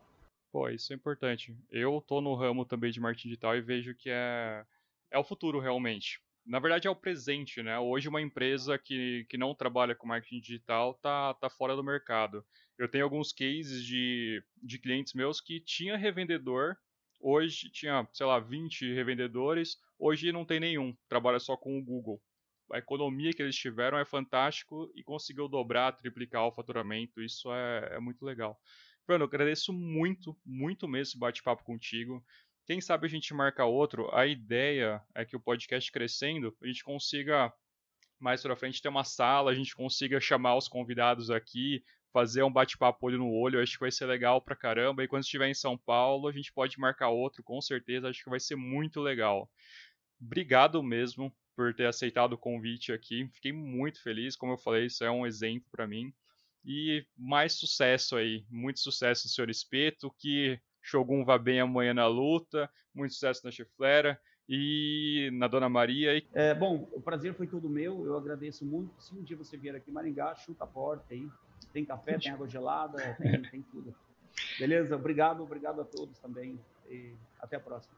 Pô, isso é importante. Eu tô no ramo também de marketing digital e vejo que é, é o futuro realmente. Na verdade é o presente, né? Hoje uma empresa que, que não trabalha com marketing digital tá, tá fora do mercado. Eu tenho alguns cases de, de clientes meus que tinha revendedor, hoje tinha, sei lá, 20 revendedores, hoje não tem nenhum, trabalha só com o Google. A economia que eles tiveram é fantástico e conseguiu dobrar, triplicar o faturamento, isso é, é muito legal. Bruno, eu agradeço muito, muito mesmo esse bate-papo contigo. Quem sabe a gente marca outro. A ideia é que o podcast crescendo, a gente consiga mais para frente ter uma sala, a gente consiga chamar os convidados aqui, fazer um bate-papo olho no olho, acho que vai ser legal pra caramba. E quando estiver em São Paulo, a gente pode marcar outro, com certeza, acho que vai ser muito legal. Obrigado mesmo por ter aceitado o convite aqui. Fiquei muito feliz, como eu falei, isso é um exemplo para mim. E mais sucesso aí, muito sucesso Senhor Espeto, que Shogun vá bem amanhã na luta, muito sucesso na Chiflera e na Dona Maria. É, bom, o prazer foi todo meu, eu agradeço muito. Se um dia você vier aqui em Maringá, chuta a porta aí. Tem café, tem água gelada, tem, tem tudo. Beleza? Obrigado, obrigado a todos também e até a próxima.